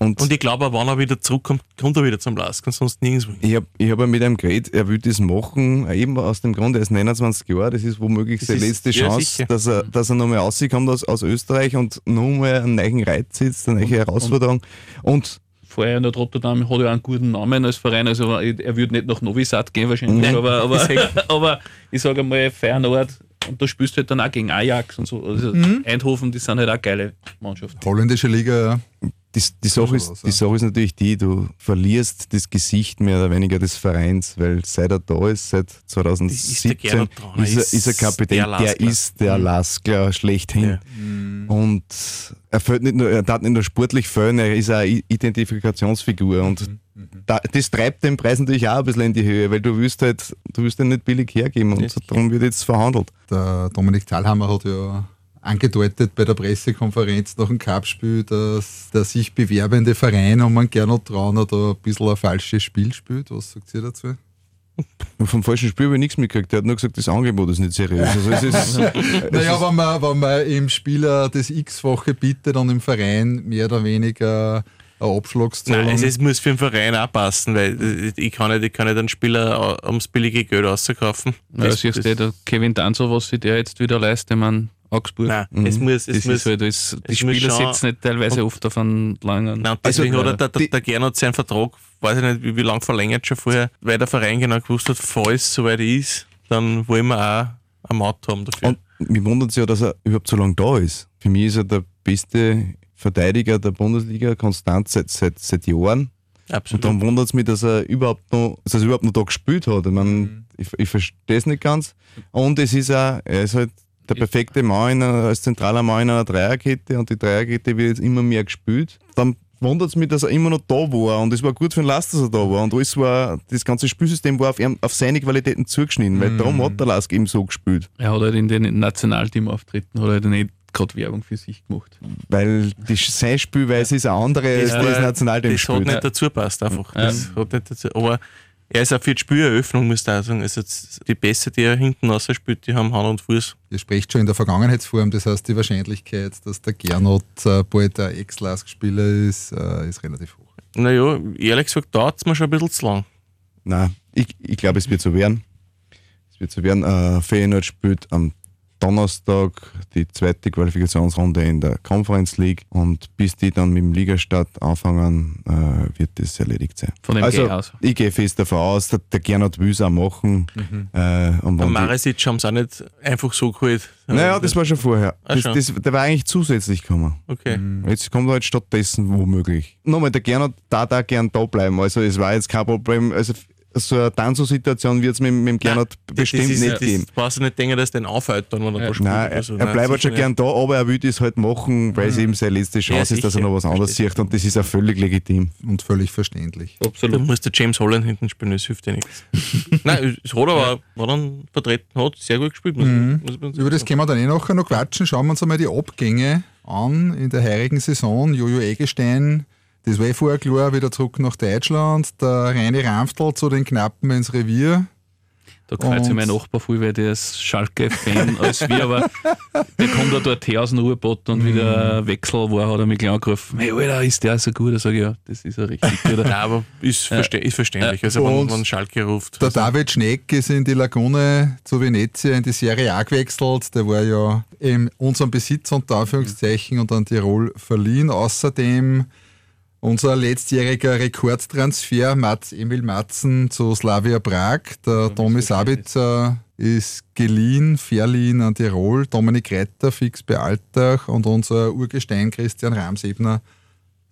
und, und ich glaube, auch, wenn er wieder zurückkommt, kommt er wieder zum Lask und sonst nirgendwo. ich habe ich hab ja mit ihm geredet, er will das machen, eben aus dem Grund, er ist 29 Jahre, das ist womöglich Das seine ist- letzte ja, Chance, sicher. dass er, dass er nochmal rauskommt aus, aus Österreich und nochmal einen neuen Reiz sitzt, eine neue Herausforderung. Und Vorher in der Rotterdam hat auch einen guten Namen als Verein. Also er würde nicht nach Novi Sad gehen wahrscheinlich, Nein. aber, aber, *laughs* *laughs* aber ich sage mal Feyenoord und da spielst du halt dann auch gegen Ajax und so. Also Mhm. Eindhoven, die sind halt auch geile Mannschaften. Holländische Liga, ja. Die, die, Sache ist, die ja. Sache ist natürlich die, du verlierst das Gesicht mehr oder weniger des Vereins, weil seit er da ist, seit Ist der 2017, Gernot Trauner, ist, er, ist ist er Kapitän, der der, ist der Laskler schlechthin. Ja. Und er fällt nicht nur, er darf nicht nur sportlich fehlen, er ist eine Identifikationsfigur. Und da, das treibt den Preis natürlich auch ein bisschen in die Höhe, weil du willst halt, du willst ihn nicht billig hergeben und darum wird jetzt verhandelt. Der Dominik Thalhammer hat ja angedeutet bei der Pressekonferenz nach dem Cup-Spiel, dass der sich bewerbende Verein um einen Gernot Trauner da ein bisschen ein falsches Spiel spielt. Was sagt ihr dazu? Vom falschen Spiel habe ich nichts mitgekriegt. Er hat nur gesagt, das Angebot ist nicht seriös. Also es ist, *laughs* Naja, wenn man, wenn man im Spieler das X-fache bietet und im Verein mehr oder weniger eine Abschlagszahlung. Nein, es, es muss für den Verein auch passen, weil ich kann nicht, ich kann nicht einen Spieler au- ums billige Geld rauskaufen. Ja, Das- siehst das- du, der Kevin Danzo, was sich der jetzt wieder leistet, ich meine, Augsburg. Nein, es muss, es das muss, ist halt, das, die Spieler sitzen nicht teilweise oft auf einen langen. Nein, und deswegen Also, hat er, der, die- der, der Gernot seinen Vertrag, weiß ich nicht, wie, wie lange verlängert schon vorher, weil der Verein genau gewusst hat, falls soweit ist, dann wollen wir auch eine Maut haben dafür. Und mich wundert es ja, dass er überhaupt so lange da ist. Für mich ist er der beste Verteidiger der Bundesliga, konstant seit, seit, seit Jahren. Und Absolut. darum wundert es mich, dass er überhaupt noch, dass er überhaupt noch da gespielt hat. Ich, mein, ich, ich verstehe es nicht ganz. Und es ist auch, er ist halt der perfekte Mann als zentraler Mann in einer Dreierkette und die Dreierkette wird jetzt immer mehr gespielt. Dann wundert es mich, dass er immer noch da war und es war gut für den Last, dass er da war. Und alles war, das ganze Spielsystem war auf, ihm, auf seine Qualitäten zugeschnitten, weil darum hat der Lask eben so gespielt. Er hat halt in den Nationalteam-Auftritten hat er halt nicht gerade Werbung für sich gemacht. Weil die, seine Spielweise ist eine andere als war- das Nationalteam das hat nicht dazu passt einfach. Ja. Das hat nicht dazu, aber er ist auch für die Spieleröffnung, muss ich auch sagen. Also jetzt die Pässe, die er hinten raus spielt, die haben Hand und Fuß. Ihr sprecht schon in der Vergangenheitsform, das heißt, die Wahrscheinlichkeit, dass der Gernot äh, bald ein Ex-Lask-Spieler ist, äh, ist relativ hoch. Naja, ehrlich gesagt, dauert es mir schon ein bisschen zu lang. Nein, ich, ich glaube, es wird so werden. Es wird so werden. Äh, Feyenoord spielt am Donnerstag die zweite Qualifikationsrunde in der Conference League und bis die dann mit dem Ligastart anfangen, äh, wird das erledigt sein. Von dem also, aus. ich gehe fest davon aus, dass der Gernot will es auch machen. Äh, und Maresic haben sie auch nicht einfach so geholt. naja, das war schon vorher. Ah, Das, schon. das, der war eigentlich zusätzlich gekommen. Okay. Jetzt kommt er halt stattdessen womöglich. Nochmal, der Gernot da da gern da bleiben. Also es war jetzt kein Problem. Also so eine Tanzo-Situation wird es mit, mit dem Gernot Nein, bestimmt das ist, nicht das geben. brauchst du nicht denken, dass der aufhält, dann, wenn er Ja. da spielt. Nein, er, oder so. er Nein, bleibt halt schon gern da, aber er will das halt machen, weil es eben seine letzte Chance Ja, ist, dass er noch was anderes sieht und das ist auch völlig legitim. Und völlig verständlich. nicht. Da Absolut. muss der James Holland hinten spielen, das hilft ja nichts. *laughs* Nein, das Roder war, war dann vertreten, hat sehr gut gespielt. Muss, muss man Über das können wir dann eh nachher noch quatschen. Schauen wir uns einmal die Abgänge an in der heurigen Saison. Jojo Eggestein, das war eh vorher klar, wieder zurück nach Deutschland. Der Reini Ramftl zu den Knappen ins Revier. Da gefällt sich mein Nachbar viel, weil der ist Schalke-Fan *laughs* als wir, aber der kommt da dort her aus dem Ruhrbott und wie der Wechsel war, hat er mich gleich angerufen. Hey, Alter, ist der so gut? Da sage ich, ja, das ist er richtig *laughs* gut. Nein, aber ist, verste ist verständlich. Also, wenn, wenn Schalke ruft. Der also, David Schneck ist in die Lagune zu Venezia in die Serie A gewechselt. Der war ja in unserem Besitz unter Anführungszeichen und an Tirol verliehen. Außerdem unser letztjähriger Rekordtransfer Mats Emil Matzen zu Slavia Prag. Der Tomi Sabitzer ist geliehen, verliehen an Tirol. Dominik Retter fix bei Altach und unser Urgestein Christian Ramsebner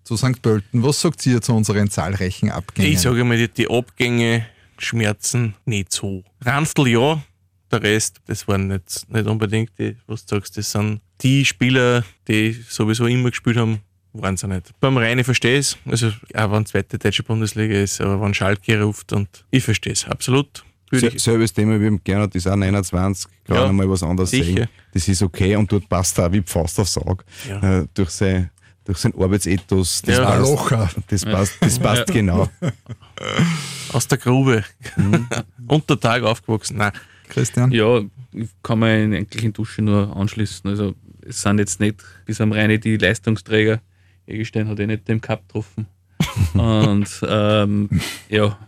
zu St. Pölten. Was sagt ihr zu unseren zahlreichen Abgängen? ich sage mal, die, die Abgänge schmerzen nicht so. Ranftl ja, der Rest, das waren nicht, nicht unbedingt die, was du sagst, das sind die Spieler, die sowieso immer gespielt haben, waren sie nicht. Beim Reine verstehe ich es, also auch wenn zweite deutsche Bundesliga ist, aber wenn Schalke ruft und ich verstehe es, absolut. Selbes Thema wie beim Gernot, ist auch 29, kann Ja, ja, mal was anderes sicher. sagen. Das ist okay und dort passt er auch wie Pfaust aufs Auge. Ja. Äh, durch, sein, durch sein Arbeitsethos, das Ja. passt, Malocher. das passt, das passt genau. *laughs* aus der Grube, Mhm. *laughs* unter Tag aufgewachsen. Nein, Christian? Ja, ich kann mir in eigentlichen Dusche nur anschließen. Also es sind jetzt nicht bis am Reine die Leistungsträger. Eggestein hat eh nicht den Cup getroffen. *laughs* Und ähm, ja,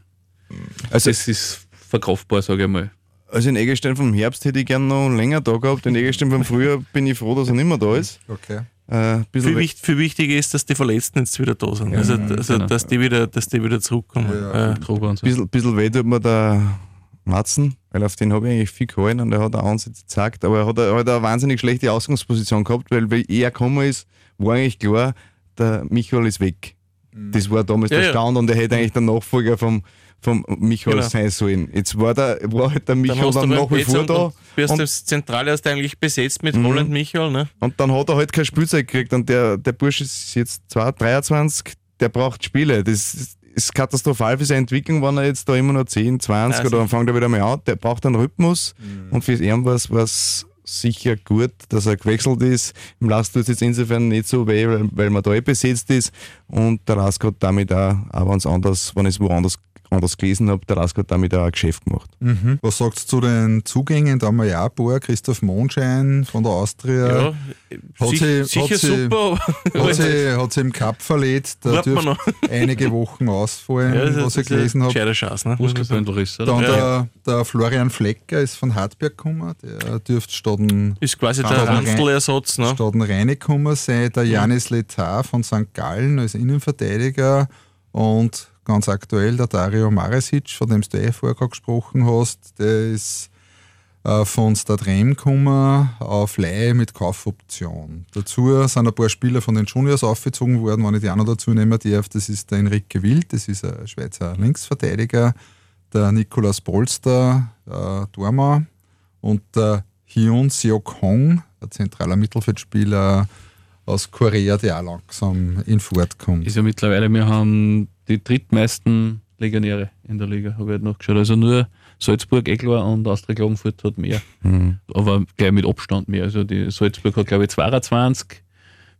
Also, das ist verkraftbar, sage ich mal. also in Eggestein vom Herbst hätte ich gerne noch länger da gehabt. In Eggestein vom Frühjahr bin ich froh, dass er nicht mehr da ist. Okay. Äh, ein viel, wichtig, viel wichtiger ist, dass die Verletzten jetzt wieder da sind. also, also genau. dass, die wieder, dass die wieder zurückkommen. Ja. Äh, Droger und so. bisschen, bisschen weh tut mir der Matzen, weil auf den habe ich eigentlich viel gehalten und er hat auch Ansätze gezeigt, aber er hat, er hat eine wahnsinnig schlechte Ausgangsposition gehabt, weil wie er gekommen ist, war eigentlich klar, der Michael ist weg. Das war damals Ja, der ja. Stand und er hätte eigentlich der Nachfolger vom, vom Michael Genau. sein sollen. Jetzt war, der, war halt der dann Michael hast dann beim nach wie vor und da dann du das Zentrale hast du eigentlich besetzt mit Mhm. Roland Michael. Ne? und dann hat er halt kein Spielzeug gekriegt und der, der Bursch ist jetzt 2, 23, der braucht Spiele. Das ist, ist katastrophal für seine Entwicklung, wenn er jetzt da immer noch 10, 20 Also- oder dann fängt er wieder mal an. Der braucht einen Rhythmus und für ihn war es sicher gut, dass er gewechselt ist. Im Last tut es jetzt insofern nicht so weh, weil, weil man da eh besetzt ist und der Rask hat damit auch, auch wenn es anders, wenn es woanders anders gelesen habe, der Rask hat damit auch ein Geschäft gemacht. Mhm. Was sagt zu den Zugängen? Da haben wir ja ein paar. Christoph Mondschein von der Austria. Ja, Hat sich, sie- sicher hat sie- super. Hat sie, hat sie im Cup verletzt. Da dürfte *laughs* einige Wochen ausfallen, Ja, das was ich ist gelesen habe. gescheite Chance. Ne? Muskelbündelriss, oder? Dann Ja, der, der Florian Flecker ist von Hartberg gekommen. Der dürfte statt ein Ist quasi der man Ranftl-Ersatz. Ne? Stadt Reine gekommen sein, der Janis Letar von St. Gallen als Innenverteidiger und ganz aktuell der Dario Maresic, von dem du eh vorher gesprochen hast, der ist äh, von Stadrem gekommen auf Leihe mit Kaufoption. Dazu sind ein paar Spieler von den Juniors aufgezogen worden, wenn ich die auch noch dazu nehmen darf. Das ist der Enrique Wild, das ist ein Schweizer Linksverteidiger, der Nikolaus Polster, äh, Dormer und der Hyun Seok Hong, ein zentraler Mittelfeldspieler aus Korea, der auch langsam in Fahrt kommt. Ist ja mittlerweile, wir haben die drittmeisten Legionäre in der Liga, habe ich halt nachgeschaut. Also nur Salzburg, Eglar und Austria Klagenfurt hat mehr. Aber gleich mit Abstand mehr. Also die Salzburg hat, glaube ich, 22,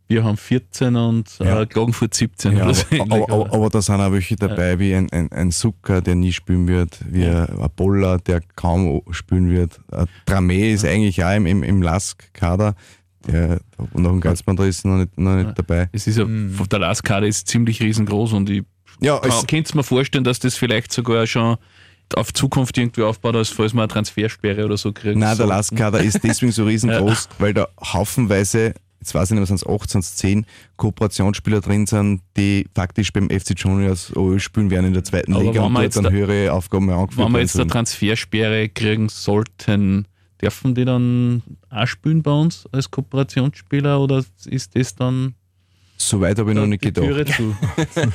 wir haben 14 und Ja. äh, Klagenfurt 17. Ja, oder so aber, *laughs* aber, aber, aber da sind auch welche dabei, wie ein, ein, ein Zucker, der nie spielen wird, wie ein Boller, der kaum spielen wird. Ein Tramé ist eigentlich auch im, im, im Lask-Kader. Der, und noch ein Geizmann da ist noch nicht, noch nicht dabei. Es ist ja, Mhm. der Laskade ist ziemlich riesengroß und ich Ja, es, könnte mir vorstellen, dass das vielleicht sogar schon auf Zukunft irgendwie aufbaut, als falls wir eine Transfersperre oder so kriegen. Nein, der. Lastkader ist deswegen so *laughs* riesengroß, weil da haufenweise, jetzt weiß ich nicht, was sind es 18, 10 Kooperationsspieler drin sind, die faktisch beim FC Juniors OÖ spielen werden in der zweiten Aber Liga wenn und dort jetzt dann da- höhere Aufgaben mehr angeführt Wenn wir jetzt eine. Transfersperre kriegen sollten, dürfen die dann auch spielen bei uns als Kooperationsspieler oder ist das dann Soweit habe ich noch nicht die Türe gedacht. zu?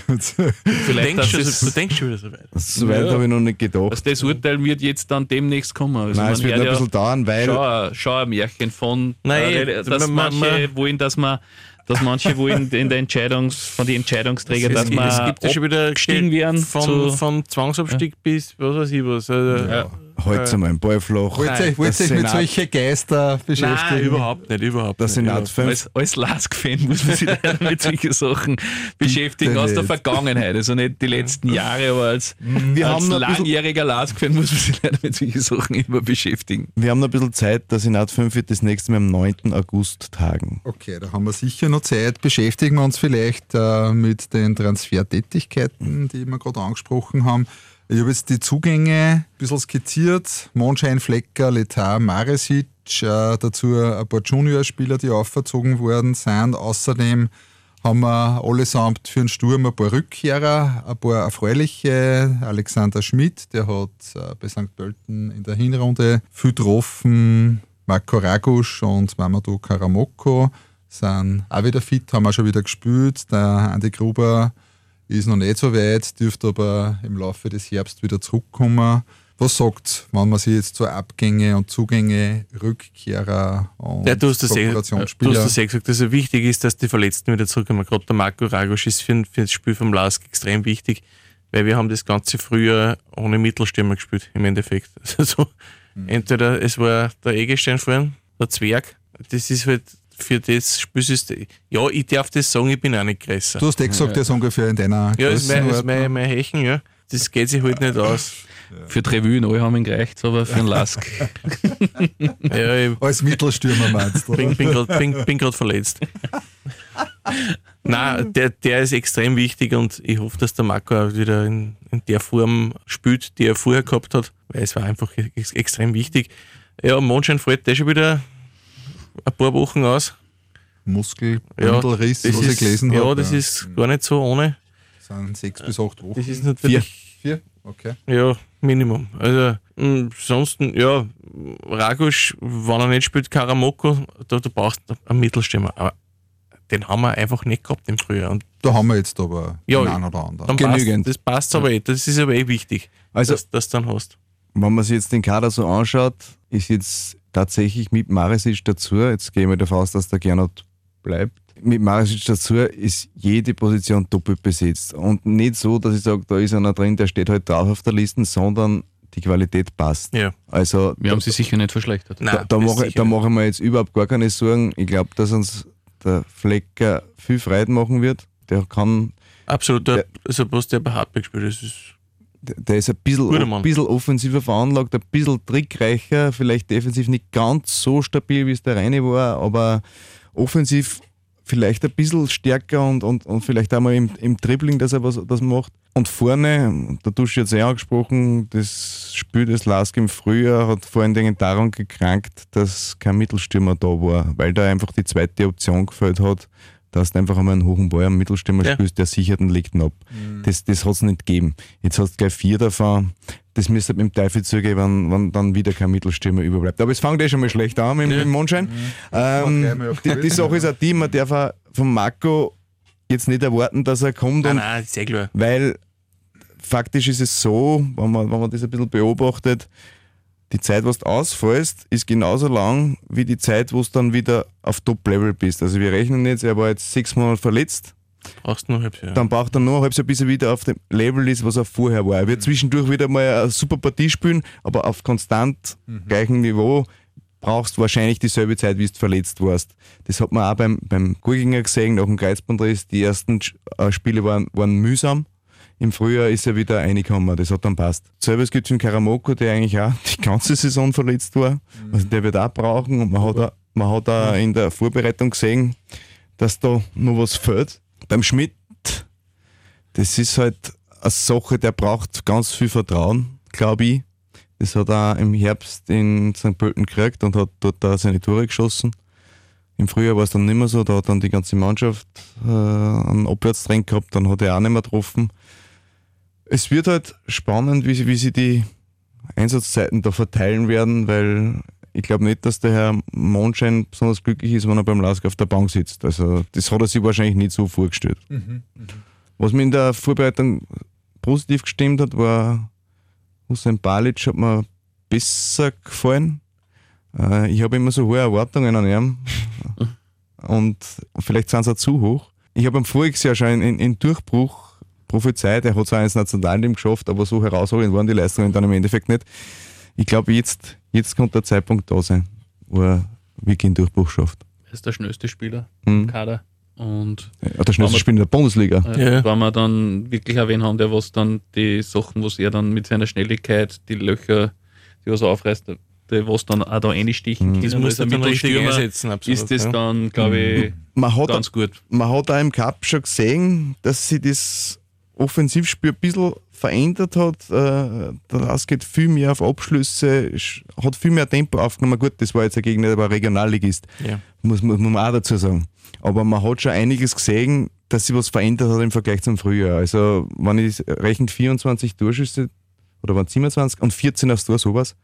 Du *laughs* Vielleicht, denkst, du denkst schon wieder so weit. Soweit Ja. habe ich noch nicht gedacht. dass das Urteil wird jetzt dann demnächst kommen. Also Nein, es man wird noch ein bisschen dauern, weil ein- schon ein Märchen von, Nein, äh, dass man- man- manche wollen, dass man dass manche wollen in der Entscheidungs, von den Entscheidungsträgern, dass es, man es gibt ja schon wieder abgestiegen werden von, zu- von Zwangsabstieg bis was weiß ich was. Also, Ja. Halt's einmal ein Ballflach. Wollt ihr wollt der ihr euch mit solchen Geister beschäftigen? Nein, überhaupt nicht, überhaupt Der nicht. Senat überhaupt 5 Als, als Lask-Fan muss man sich leider mit solchen Sachen beschäftigen, aus der nicht. Vergangenheit. Also nicht die letzten Jahre, aber als, Wir als langjähriger Lask-Fan muss man sich leider mit solchen Sachen immer beschäftigen. Wir haben noch ein bisschen Zeit, der Senat 5 wird das nächste Mal am 9. August tagen. Okay, da haben wir sicher noch Zeit. Beschäftigen wir uns vielleicht äh, mit den Transfertätigkeiten, die wir gerade angesprochen haben. Ich habe jetzt die Zugänge ein bisschen skizziert. Monschein, Flecker, Letar, Maresic, äh, dazu ein paar Juniorspieler, die aufgezogen worden sind. Außerdem haben wir allesamt für den Sturm ein paar Rückkehrer, ein paar erfreuliche. Alexander Schmidt, der hat äh, bei St. Pölten in der Hinrunde viel getroffen. Marco Ragusch und Mamadou Karamoko sind auch wieder fit, haben auch schon wieder gespielt. Der Andi Gruber ist noch nicht so weit, dürfte aber im Laufe des Herbst wieder zurückkommen. Was sagt, wenn man sich jetzt so Abgänge und Zugänge, Rückkehrer und Ja, du hast das eh, du hast das eh gesagt, dass es wichtig ist, dass die Verletzten wieder zurückkommen. Gerade der Marco Ragosch ist für, für das Spiel vom Lask extrem wichtig, weil wir haben das ganze früher ohne Mittelstürmer gespielt, im Endeffekt. *laughs* Also, Entweder es war der Egestein vorhin, der Zwerg, das ist halt für das Spielsystem. Ja, ich darf das sagen, ich bin auch nicht größer. Du hast eh gesagt, der ist ungefähr in deiner Ja, das ist mein, das ist Größenordnung. mein, mein Hechen, ja. Das geht sich halt nicht aus. Für die Revue in Neuhaming gereicht aber für den Lask. *laughs* Ja, ich Als Mittelstürmer meinst du? bin, bin gerade bin, bin grad verletzt. Nein, der, der ist extrem wichtig und ich hoffe, dass der Marco auch wieder in, in der Form spielt, die er vorher gehabt hat, weil es war einfach ex extrem wichtig. Ja, Mondschein fällt der schon wieder ein paar Wochen aus. Muskel, Ja, das was ich ist, gelesen ja, habe. das ist gar nicht so ohne. sind sechs bis acht Wochen. Das ist natürlich, Vier? Okay. ja, Minimum. Also, mh, sonst, ja, Ragusch, wenn er nicht spielt, Karamoko, da, da brauchst du einen Mittelstürmer. Aber den haben wir einfach nicht gehabt im Frühjahr. Und Da haben wir jetzt aber Ja, den einen oder anderen. dann Genügend. Passt, das passt aber eh. Das ist aber eh wichtig, Also- dass, dass du dann hast. Wenn man sich jetzt den Kader so anschaut, ist jetzt tatsächlich mit Maresic dazu, jetzt gehen wir davon aus, dass der Gernot bleibt, mit Maresic dazu ist jede Position doppelt besetzt. Und nicht so, dass ich sage, da ist einer drin, der steht halt drauf auf der Liste, sondern die Qualität passt. Ja. Also Wir haben sie sicher nicht verschlechtert. Nein, da, da mache sicher da mache ich mir jetzt überhaupt gar keine Sorgen. Ich glaube, dass uns der Flecker viel Freude machen wird. Der kann, Absolut, der, Ja. also was der bei Hartberg spielt, das ist der ist ein bisschen, ein bisschen offensiver veranlagt, ein bisschen trickreicher, vielleicht defensiv nicht ganz so stabil, wie es der Reine war, aber offensiv vielleicht ein bisschen stärker und, und, und vielleicht einmal im, im Dribbling, dass er was das macht. Und vorne, da hast du jetzt eh angesprochen, das Spiel des Lask im Frühjahr hat vor allen Dingen daran gekrankt, dass kein Mittelstürmer da war, weil da einfach die zweite Option gefällt hat, dass du einfach einmal einen hohen Ball am Mittelstürmer Ja. spielst, der sichert und legt ihn ab. Das, das hat es nicht gegeben. Jetzt hast du gleich vier davon. Das müsste mit dem Teufel zugehen, wenn, wenn dann wieder kein Mittelstürmer überbleibt. Aber es fängt eh schon mal schlecht an im, Ja. im Mondschein. Ähm, mal auf die, die Sache ist auch die, man darf auch von Marco jetzt nicht erwarten, dass er kommt Nein, und nein, eh klar. weil faktisch ist es so, wenn man, wenn man das ein bisschen beobachtet, die Zeit, wo du ausfällst, ist genauso lang wie die Zeit, wo du dann wieder auf Top-Level bist. Also wir rechnen jetzt, er war jetzt sechs Monate verletzt, Brauchst du noch ein halbes Jahr. dann braucht er noch ein halbes Jahr, bis er wieder auf dem Level ist, was er vorher war. Er wird zwischendurch wieder mal eine super Partie spielen, aber auf konstant gleichem Niveau brauchst du wahrscheinlich dieselbe Zeit, wie du verletzt warst. Das hat man auch beim, beim Gurginger gesehen, nach dem Kreuzbandriss. Die ersten äh, Spiele waren, waren mühsam. Im Frühjahr ist er wieder reingekommen, das hat dann passt. Selbes gibt es den Karamoko, der eigentlich auch die ganze Saison verletzt war. Also der wird auch brauchen und man hat auch, man hat auch in der Vorbereitung gesehen, dass da noch was fehlt. Beim Schmidt, das ist halt eine Sache, der braucht ganz viel Vertrauen. glaube ich. Das hat er im Herbst in St. Pölten gekriegt und hat dort da seine Tore geschossen. Im Frühjahr war es dann nicht mehr so, da hat dann die ganze Mannschaft äh, einen Abwärtstrend gehabt, dann hat er auch nicht mehr getroffen. Es wird halt spannend, wie, sie- wie sie die Einsatzzeiten da verteilen werden, weil ich glaube nicht, dass der Herr Mondschein besonders glücklich ist, wenn er beim Lask auf der Bank sitzt. Also das hat er sich wahrscheinlich nicht so vorgestellt. Was mir in der Vorbereitung positiv gestimmt hat, war Hussein Balic hat mir besser gefallen. Äh, ich habe immer so hohe Erwartungen an ihn *laughs* und vielleicht sind sie auch zu hoch. Ich habe ihm voriges Jahr schon in, in Durchbruch prophezeit, er hat zwar ins Nationalteam geschafft, aber so herausragend waren die Leistungen dann im Endeffekt nicht. Ich glaube, jetzt, jetzt kommt der Zeitpunkt da sein, wo er wirklich einen Durchbruch schafft. Er ist der schnellste Spieler Mhm. im Kader. Und Ja, der schnellste Spieler in der Bundesliga. äh, Ja. wenn wir dann wirklich auch wen haben, der was dann die Sachen, was er dann mit seiner Schnelligkeit, die Löcher, die was er aufreißt, die was dann auch da reinstichen Mhm. Das muss er dann richtig einsetzen, absolut. ist das ja. dann, glaube ich, Man hat, ganz gut. man hat auch im Cup schon gesehen, dass sich das Offensivspiel ein bisschen verändert hat. Äh, Der Lask geht viel mehr auf Abschlüsse, sch- hat viel mehr Tempo aufgenommen. Gut, das war jetzt ein Gegner, der Regionalligist, Ja. muss, muss, muss man auch dazu sagen. Aber man hat schon einiges gesehen, dass sich was verändert hat im Vergleich zum Frühjahr. Also, wenn ich rechne 24 Torschüsse oder waren 27 und 14 aufs Tor, sowas,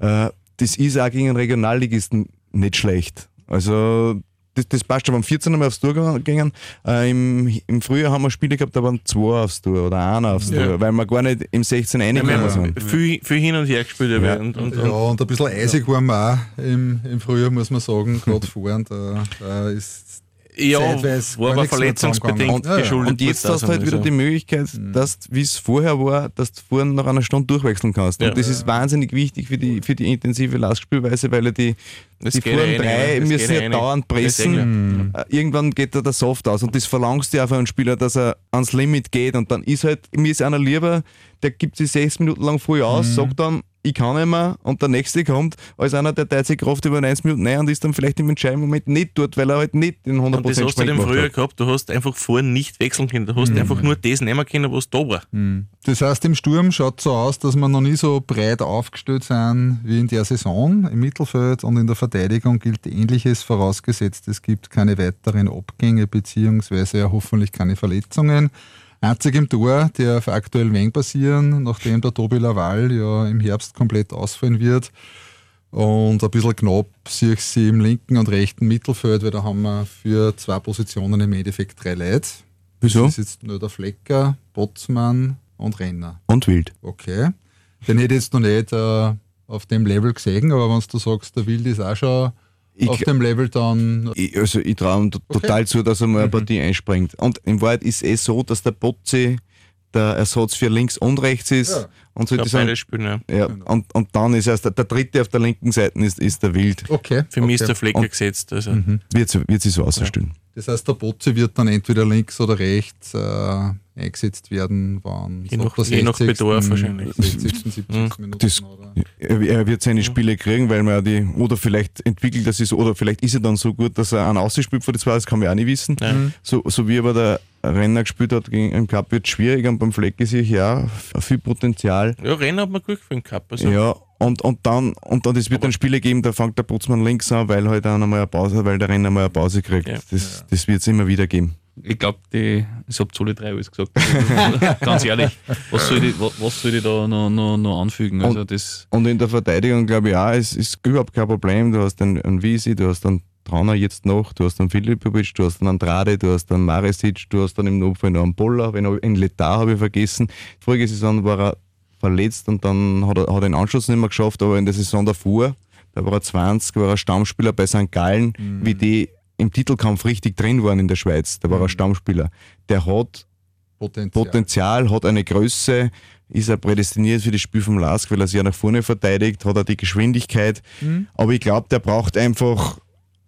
äh, das ist auch gegen einen Regionalligisten nicht schlecht. Also, das, das passt schon. Beim 14 haben wir aufs Tor gegangen. Äh, im, Im Frühjahr haben wir Spiele gehabt, da waren zwei aufs Tor oder einer aufs Ja. Tor, weil wir gar nicht im 16 Ich reingekommen meine, sind. viel, viel hin und her gespielt. Ja. Ja. Und, und, Ja, und, ein bisschen eisig waren wir auch im, im Frühjahr, muss man sagen, gerade *laughs* vorn. Da, da ist ja zeitweise war aber verletzungsbedingt. Ja, ja. geschuldet. Und jetzt hast du halt wieder also. die Möglichkeit, dass, wie es vorher war, dass du vorhin nach einer Stunde durchwechseln kannst. Ja. Und das ist wahnsinnig wichtig für die, für die intensive Lastspielweise, weil ja die, Das die ja nicht, das müssen geht ja dauernd eh pressen. klar. Äh, Irgendwann geht da der Soft aus und das verlangst du auch von einem Spieler, dass er ans Limit geht und dann ist halt, mir ist einer lieber, der gibt sich sechs Minuten lang voll aus, sagt dann, ich kann nicht mehr und der nächste kommt, als einer, der teilt sich Kraft über 90 Minuten rein und ist dann vielleicht im entscheidenden Moment nicht dort, weil er halt nicht den 100% Und das hast du dem früher hat. gehabt, du hast einfach vorher nicht wechseln können. Du hast einfach nur das nehmen können, was da war. Das heißt, im Sturm schaut so aus, dass wir noch nie so breit aufgestellt sind wie in der Saison. Im Mittelfeld und in der Verteidigung gilt Ähnliches, vorausgesetzt es gibt keine weiteren Abgänge beziehungsweise ja hoffentlich keine Verletzungen. Einzig im Tor darf aktuell Weng passieren, nachdem der Tobi Laval ja im Herbst komplett ausfallen wird. Und ein bisschen knapp sehe ich sie im linken und rechten Mittelfeld, weil da haben wir für zwei Positionen im Endeffekt drei Leute. Wieso? Das ist jetzt nur der Flecker, Botzmann und Renner. Und wild. Okay. Den hätte ich jetzt noch nicht äh, auf dem Level gesehen, aber wenn du sagst, der Wild ist auch schon Ich auf dem Level, dann Ich, also ich traue ihm total zu, dass er mal eine Partie einspringt. Und in Wahrheit ist es eh so, dass der Botzi der Ersatz für links und rechts ist. Ja. Und, so sind, spielen, ja. ja, und, und dann ist erst der, der dritte auf der linken Seite ist, ist der Wild. okay. Für mich ist okay. der Flecker gesetzt. Also. Wird, sie- wird sich so ausstellen. Das heißt, der Botze wird dann entweder links oder rechts äh, eingesetzt werden, wann Je nach- je nach 60., Bedarf wahrscheinlich. 60., 70. Minuten. Das- oder? Er, wird seine Spiele kriegen, weil man ja die, oder vielleicht entwickelt er sich so, oder vielleicht ist er dann so gut, dass er einen ausspielt vor die zwei, das kann man ja auch nicht wissen. Ja. So, so wie aber der Renner gespielt hat gegen, im Cup, wird es schwierig und beim Fleck sehe ich ja viel Potenzial. Ja, Rennen hat man Glück für den Cup. Also. Ja, und, und dann, und dann, es wird dann Spiele geben, da fängt der Putzmann links an, weil halt dann einmal eine Pause, weil der Renner mal eine Pause kriegt. Ja. Das, das wird es immer wieder geben. Ich glaube, ich habe zu alle drei alles gesagt. *laughs* Ganz ehrlich, was soll ich, was, soll ich da noch, noch, noch anfügen? Also das, Und in der Verteidigung glaube ich auch, es ist überhaupt kein Problem. Du hast einen, einen Visi, du hast einen Trauner jetzt noch, du hast einen Filipovic, du hast einen Andrade, du hast einen Maresic, du hast dann im Notfall noch einen Boller, wenn er- einen Letar habe ich vergessen. Vorige Saison war er verletzt und dann hat er, hat er den Anschluss nicht mehr geschafft, aber in der Saison davor, da war er 20, war er Stammspieler bei St. Gallen, wie die im Titelkampf richtig drin waren in der Schweiz. Da war er Stammspieler. Der hat Potenzial. Potenzial, hat eine Größe, ist er prädestiniert für das Spiel vom Lask, weil er sich ja nach vorne verteidigt, hat er die Geschwindigkeit. Aber ich glaube, der braucht einfach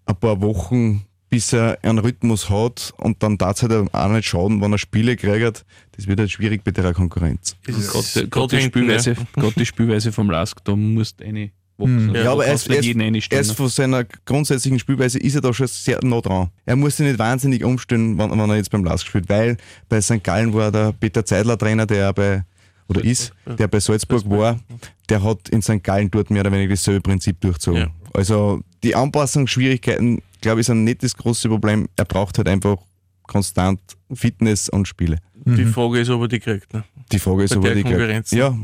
ein paar Wochen, bis er einen Rhythmus hat und dann darf es halt auch nicht schaden, wenn er Spiele kriegt. Das wird halt schwierig bei der Konkurrenz. Das ist gerade gerade die, Spielweise, ja. *laughs* die Spielweise vom Lask, da musst du eine wachsen. Ja, Da aber er kannst ist, du er, nicht jeden ist, einstellen. er ist von seiner grundsätzlichen Spielweise ist er da schon sehr nah dran. Er muss sich nicht wahnsinnig umstellen, wenn, wenn er jetzt beim Lask spielt, weil bei St. Gallen war der Peter Zeidler Trainer, der bei oder ist, der bei Salzburg war, der hat in St. Gallen dort mehr oder weniger dasselbe Prinzip durchzogen. Ja. Also die Anpassungsschwierigkeiten, glaube ich, sind nicht das große Problem. Er braucht halt einfach konstant Fitness und Spiele. Die Frage ist, ob er die kriegt. Ne? Die Frage ist, Bei ob er die kriegt. Konkurrenz. Ja,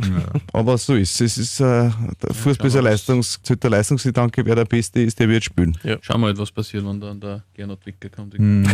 aber so ist es. Es ist äh, der Fußball ist ein Leistungs, der Leistungsgedanke, wer der Beste ist, der wird spielen. Schauen wir halt, was passiert, wenn dann der Gernot Wicker kommt. Wenn,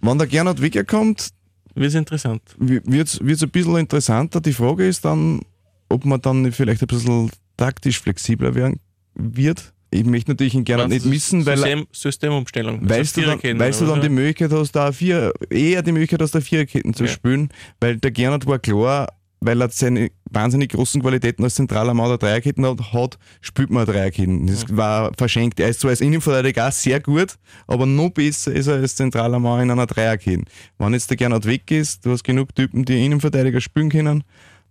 wenn der Gernot Wicker kommt, Wird interessant. wird es ein bisschen interessanter. Die Frage ist dann, ob man dann vielleicht ein bisschen taktisch flexibler werden wird. Ich möchte natürlich ihn gerne nicht missen, weil, System, Systemumstellung. weil, Also du dann, weil du dann die Möglichkeit hast, da vier, eher die Möglichkeit hast, da Viererketten zu Ja. spielen, weil der Gernot war klar, weil er seine wahnsinnig großen Qualitäten als zentraler Mann der Dreierketten hat, hat, spielt man Dreierketten. Das war verschenkt. Er ist zwar als Innenverteidiger sehr gut, aber noch besser ist er als zentraler Mann in einer Dreierkette. Wenn jetzt der Gernot weg ist, du hast genug Typen, die Innenverteidiger spielen können,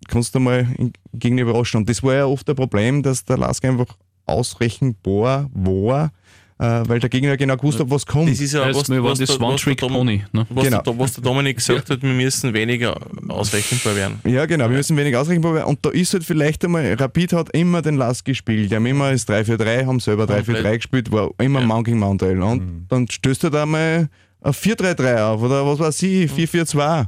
kannst du mal in- gegen überraschen. Und das war ja oft ein Problem, dass der Lask einfach ausrechenbar war, äh, weil der Gegner genau gewusst hat, was kommt. Das ist ja, was, was, das der- was, der Pony. Ne? was, Genau. der, was der Dominik gesagt hat, wir müssen weniger ausrechenbar werden. Ja, genau, wir müssen wenig ausrechenbar werden. Und da ist halt vielleicht einmal, Rapid hat immer den Last gespielt. Die haben immer das 3-4-3, haben selber 3-4-3 gespielt, war immer Mann gegen Mann Duell. Und dann stößt halt einmal ein 4-3-3 auf oder was weiß ich, 4-4-2.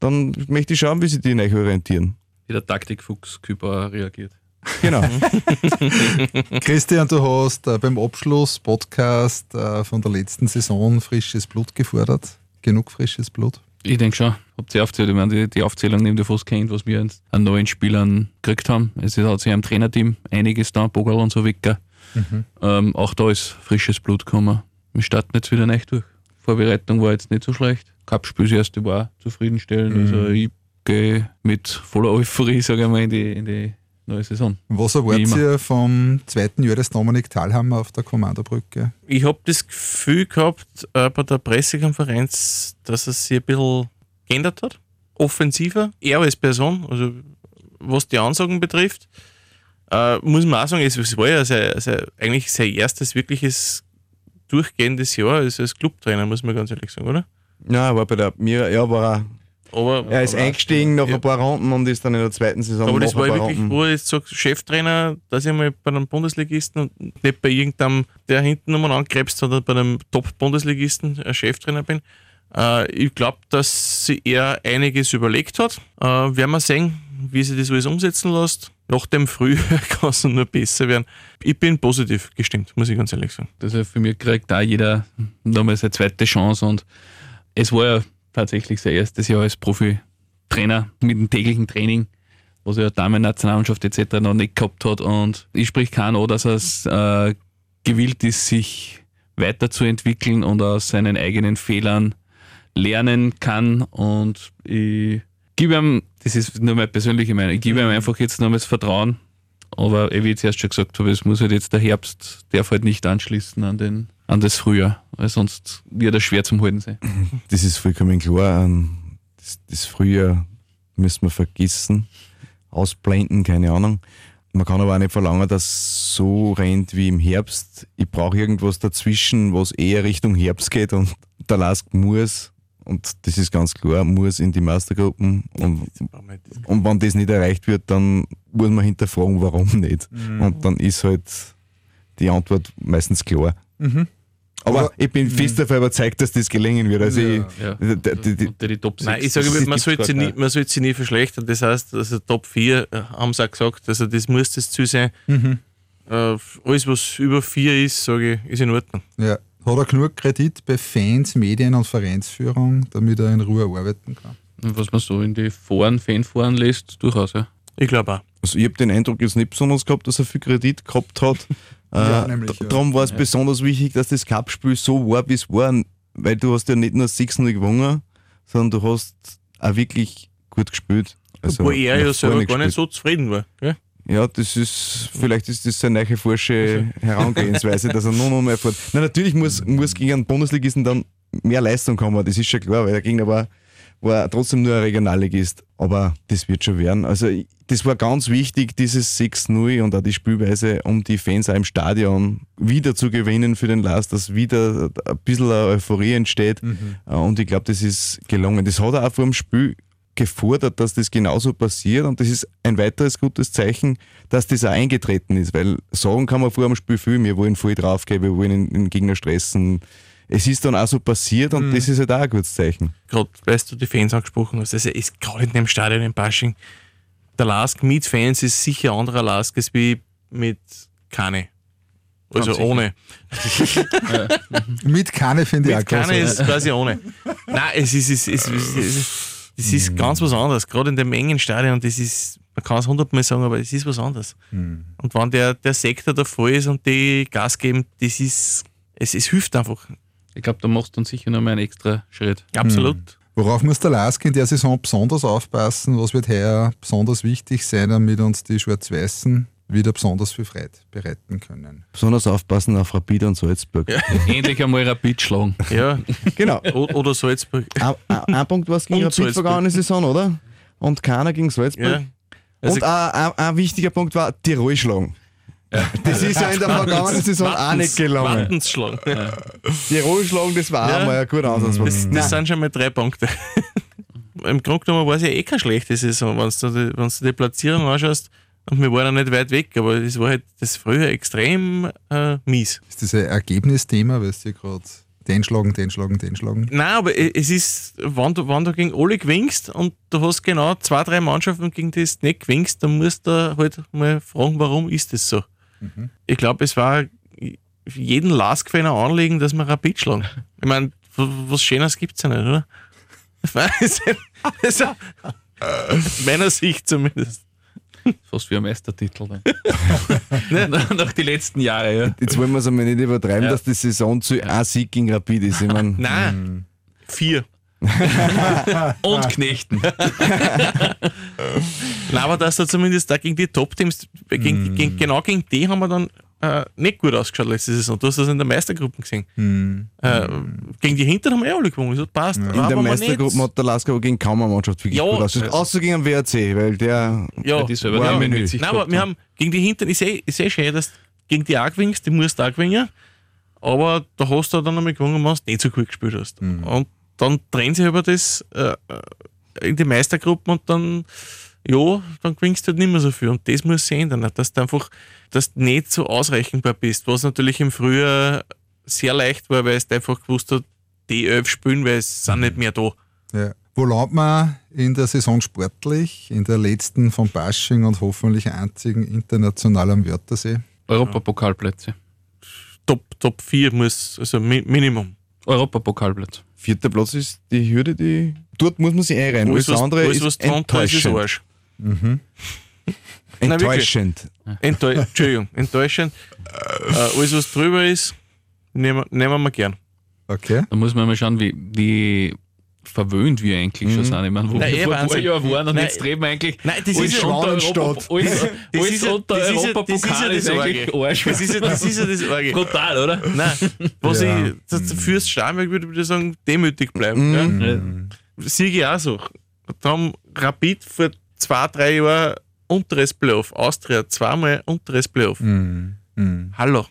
Dann möchte ich schauen, wie sie die neu orientieren. Wie der Taktikfuchs Küper reagiert. Genau. *laughs* Christian, du hast äh, beim Abschluss-Podcast äh, von der letzten Saison frisches Blut gefordert. Genug frisches Blut. Ich denke schon, habt ihr aufzählt, ich meine, die, die Aufzählung nehmt ihr fast kennt, was wir an neuen Spielern gekriegt haben. Es hat sich im Trainerteam einiges da, Bogal und so weiter. Ähm, auch da ist frisches Blut gekommen. Wir starten jetzt wieder nicht durch. Vorbereitung war jetzt nicht so schlecht. Cup-Spiel das erste war zufriedenstellend. Also ich gehe mit voller Euphorie, sage ich mal, in die, in die neue Saison. Was erwartet ihr vom zweiten Jahr des Dominik Thalhammer auf der Kommandobrücke? Ich habe das Gefühl gehabt äh, bei der Pressekonferenz, dass es sich ein bisschen geändert hat. Offensiver, er als Person, also was die Ansagen betrifft. Äh, muss man auch sagen, es, es war ja sein, sein, eigentlich sein erstes wirkliches durchgehendes Jahr als, als Clubtrainer, muss man ganz ehrlich sagen, oder? ja, er war bei der mir, ja, war er. Aber, Er ist aber, eingestiegen nach Ja. ein paar Runden und ist dann in der zweiten Saison aber das war wirklich, Runden. wo er jetzt sagt, Cheftrainer, dass ich mal bei einem Bundesligisten und nicht bei irgendeinem, der hinten nochmal angekrebst hat, oder bei einem Top-Bundesligisten ein Cheftrainer bin. Äh, ich glaube, dass sie eher einiges überlegt hat. Äh, werden wir sehen, wie sie das alles umsetzen lässt. Nach dem Frühjahr *laughs* kann es nur besser werden. Ich bin positiv gestimmt, muss ich ganz ehrlich sagen. Also für mich kriegt da jeder nochmal seine zweite Chance und es war ja tatsächlich sein erstes Jahr als Profi-Trainer mit dem täglichen Training, was er Damen-Nationalmannschaft etc. noch nicht gehabt hat. Und ich sprich keinen an, dass er äh, gewillt ist, sich weiterzuentwickeln und aus seinen eigenen Fehlern lernen kann. Und ich gebe ihm, das ist nur meine persönliche Meinung, ich gebe ihm einfach jetzt nochmal das Vertrauen, aber wie ich zuerst schon gesagt habe, es muss halt jetzt der Herbst, darf halt nicht anschließen an, den, an das Frühjahr, weil sonst wird er schwer zum Halten sein. *laughs* Das ist vollkommen klar. Ähm, Das, das Frühjahr müssen wir vergessen, ausblenden, keine Ahnung. Man kann aber auch nicht verlangen, dass es so rennt wie im Herbst. Ich brauche irgendwas dazwischen, was eher Richtung Herbst geht und der Lask muss, und das ist ganz klar, muss in die Mastergruppen. Und, und wenn das nicht erreicht wird, dann muss man hinterfragen, warum nicht. Und dann ist halt die Antwort meistens klar. Aber, Aber- ich bin fest davon überzeugt, dass das gelingen wird. Also Ja. Ja. ich, die, die, die, Unter die Top 6. Nein, ich sage, man sollte, sie nie, man sollte sie nie verschlechtern. Das heißt, also Top 4 äh, haben sie auch gesagt, also das muss das Ziel sein. Mhm. Äh, alles, was über 4 ist, sage ich, ist in Ordnung. Ja. Hat er genug Kredit bei Fans, Medien und Vereinsführung, damit er in Ruhe arbeiten kann? Was man so in die Foren, Fanforen liest, durchaus, ja. Ich glaube auch. Also ich habe den Eindruck jetzt nicht besonders gehabt, dass er viel Kredit gehabt hat. *laughs* Ja, äh, nämlich, ja. Darum war es besonders wichtig, dass das Cup-Spiel so war, wie es war, weil du hast ja nicht nur 6-0 gewonnen, sondern du hast auch wirklich gut gespielt. Also Wo er ja selber gar nicht so zufrieden war. Gell? Ja, das ist, vielleicht ist das seine neue forsche Herangehensweise, dass er nur noch mehr fährt. Na, natürlich muss, muss gegen einen Bundesligisten dann mehr Leistung kommen, das ist schon klar, weil der Gegner war, war trotzdem nur ein Regionalligist. Aber das wird schon werden. Also, das war ganz wichtig, dieses 6-0 und auch die Spielweise, um die Fans auch im Stadion wieder zu gewinnen für den Last, dass wieder ein bisschen Euphorie entsteht. Äh, Und ich glaube, das ist gelungen. Das hat er auch vor dem Spiel gefordert, dass das genauso passiert und das ist ein weiteres gutes Zeichen, dass das auch eingetreten ist, weil sagen kann man vor dem Spiel viel, wir wollen voll draufgehen, wir wollen den Gegner stressen. Es ist dann auch so passiert und das ist halt auch ein gutes Zeichen. Gerade, weil du die Fans angesprochen hast, also ist gerade in dem Stadion in Basching, der Lask mit Fans ist sicher ein anderer Lask als wie mit keine. Also ohne. Mit Kanne finde ich auch Mit keine großartig. ist quasi ohne. Nein, es ist, es ist, es ist, es ist ganz was anderes. Gerade in dem engen Stadion, das ist, man kann es hundertmal sagen, aber es ist was anderes. Und wenn der, der Sektor da voll ist und die Gas geben, das ist, es, es hilft einfach. Ich glaube, da machst du dann sicher noch mal einen extra Schritt. Absolut. Worauf muss der Lask in der Saison besonders aufpassen? Was wird heuer besonders wichtig sein, damit uns die Schwarz-Weißen wieder besonders viel Freude bereiten können? Besonders aufpassen auf Rapid und Salzburg. *laughs* Endlich einmal Rapid schlagen. Ja. Genau. O- Oder Salzburg. Ein, ein, ein Punkt war es gegen Und Rapid Salzburg. vergangene Saison, oder? Und keiner gegen Salzburg. Ja. Also- und ein, ein, ein wichtiger Punkt war Tirol schlagen. *laughs* Das ist ja in der vergangenen Saison auch nicht gelungen. Wattens schlagen. Tirol schlagen, das war Ja. auch mal ein guter Ansatzpunkt. Das, das sind schon mal drei Punkte. *laughs* Im Grunde genommen war es ja eh keine schlechte Saison, wenn du, die- wenn du die Platzierung anschaust. Und wir waren ja nicht weit weg, aber das war halt das früher extrem äh, mies. Ist das ein Ergebnisthema, weil du gerade den schlagen, den schlagen, den schlagen? Nein, aber es ist, wenn du, wenn du gegen alle gewinnst und du hast genau zwei, drei Mannschaften, gegen die du nicht gewinnst, dann musst du halt mal fragen, warum ist das so? Ich glaube, es war jeden Lask-Fan ein Anliegen, dass wir Rapid schlagen. Ich meine, was Schöneres gibt es ja nicht, oder? *laughs* Ja- aus *laughs* meiner Sicht zumindest. Fast wie ein Meistertitel. *laughs* Dann. Nach den letzten Jahren, ja. Jetzt wollen wir es einmal nicht übertreiben, Ja. dass die Saison zu ein Sieg gegen Rapid ist. Ich mein, Nein, vier. *laughs* Und Knechten. Nein, aber dass da zumindest da gegen die Top-Teams, gegen, gegen, genau gegen die haben wir dann äh, nicht gut ausgeschaut letzte Saison. Du hast das in der Meistergruppe gesehen. Äh, gegen die Hinteren haben wir eh alle gewonnen. Hat passt. in der Meistergruppe hat der Lasker aber gegen kaum eine Mannschaft wirklich Ja, gut ausgeschaut. also- Außer gegen den WRC, weil der ja, Die selber War haben Menü. mit sich Nein, aber wir haben. gegen die Hinteren, ich sehe ich seh schön, dass du gegen die auch gewinnst, die musst du auch gewinnen. Aber da hast du dann einmal gewonnen, wenn du nicht so gut gespielt hast. Und dann drehen sie über das äh, in die Meistergruppen und dann, ja, dann gewinnst du halt nicht mehr so viel. Und das muss sich ändern, dass du einfach, dass du nicht so ausrechenbar bist, was natürlich im Frühjahr sehr leicht war, weil es einfach gewusst hat, die elf spielen, weil es sind nicht mehr da. Ja. Wo landet man in der Saison sportlich? In der letzten von Basching und hoffentlich einzigen international am Wörthersee? Europapokalplätze. Top, Top 4 muss, also Mi Minimum. Europapokalplätze. Vierter Platz ist die Hürde, die. Dort muss man sich einreihen. Alles, Alles was, andere alles, ist was drunter ist, ist enttäuschend. Arsch. *laughs* enttäuschend. Enttäu Entschuldigung, enttäuschend. Äh, alles, was drüber ist, nehmen, nehmen wir gern. Okay. Da muss man mal schauen, wie, wie verwöhnt wir eigentlich schon sind. Ich meine, wo Na, eh, wir vor ein paar Wahnsinn. Jahren waren und Nein, jetzt reden wir eigentlich. nein, das ist Schwanenstadt. Europa, alles, Das alles ist ja- unter das ist ja- Europapokal das ist ja ist das eigentlich. Arsch. Das ist ja das, ist ja das Arge. Brutal, oder? Nein, was Ja. ich, das, der Fürst Starnberg würde ich sagen, demütig bleiben. Ja? Siege ich auch so. Da haben Rapid vor zwei, drei Jahren unteres Playoff, Austria zweimal unteres Playoff. Mhm. Mhm. Hallo.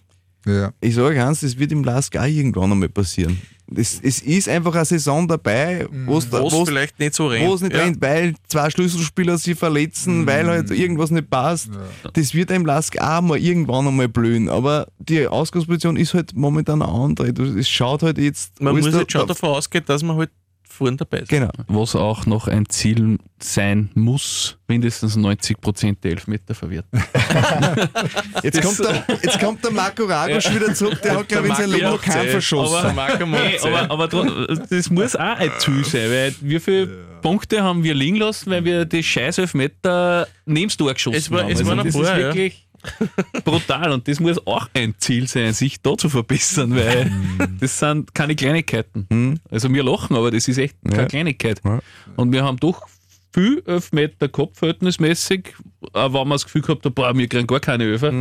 Ja. Ich sage eins, das wird im Lask auch irgendwann einmal passieren. Das, es ist einfach eine Saison dabei, wo es Wo es wo's- vielleicht nicht so rennt. wo es nicht ja. rennt, weil zwei Schlüsselspieler sich verletzen, weil halt irgendwas nicht passt. Das wird im Lask auch mal irgendwann einmal blühen. Aber die Ausgangsposition ist halt momentan eine andere. Es schaut halt jetzt. Man muss da- jetzt schon da- davon ausgehen, dass man halt vorne dabei ist. Genau. Was auch noch ein Ziel sein muss, mindestens 90% der Elfmeter verwerten. *laughs* Jetzt kommt, der, jetzt kommt der Marco Ragosch wieder zurück, der hat, glaube ich, in seinem Leben noch keinen verschossen. Aber, Marco Hey, aber, aber das muss auch ein Ziel sein, weil wie viele Punkte haben wir liegen lassen, weil wir die scheiß Elfmeter neben das Tor geschossen Es war- haben. es waren ein das paar, ist ja. *laughs* brutal und das muss auch ein Ziel sein, sich da zu verbessern, weil das sind keine Kleinigkeiten. Also wir lachen, aber das ist echt keine Ja. Kleinigkeit. Und wir haben doch viel Elfmeter gehabt, verhältnismäßig, aber wenn wir das Gefühl gehabt haben, boah, wir kriegen gar keine Öfer.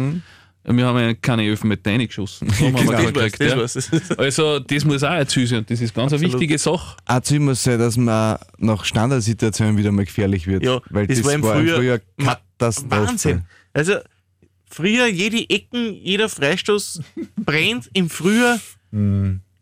Wir haben keine Elfmeter reingeschossen. *laughs* Das haben wir Genau. war's, gekriegt, das ja. Das *laughs* Also, das muss auch ein Ziel sein und das ist ganz eine Absolut. wichtige Sache. Auch Ziel muss sein, dass man nach Standardsituationen wieder mal gefährlich wird. Ja, weil das das, war im Frühjahr- früher Ma- Katastrophe. Wahnsinn. Also, früher jede Ecken, jeder Freistoß brennt. Im Frühjahr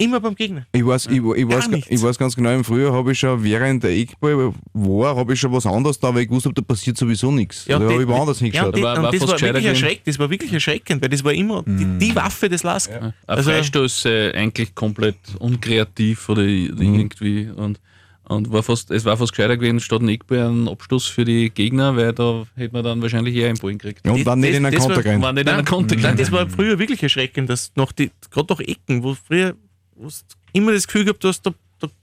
Immer beim Gegner. Ich weiß, ich, ich, weiß, ich weiß ganz genau, im Frühjahr habe ich schon, während der Eckball war, habe ich schon was anderes da, weil ich gewusst habe, da passiert sowieso nichts. da habe ich woanders ja, hingeschaut. und, War- und war das war wirklich erschreckend. Das war wirklich erschreckend, weil das war immer die, die Waffe des Lask. Ein Also- Freistoß äh, eigentlich komplett unkreativ oder irgendwie und, und war fast, es war fast gescheiter gewesen, statt ein Eckball einen Abstoß für die Gegner, weil da hätte man dann wahrscheinlich eher einen Ball gekriegt. ja, und dann nicht das- in einen Konter rein. War nicht in einer Konter Nein, das war früher wirklich erschreckend, dass noch die, gerade noch Ecken, wo früher wo du immer das Gefühl gehabt hast, da,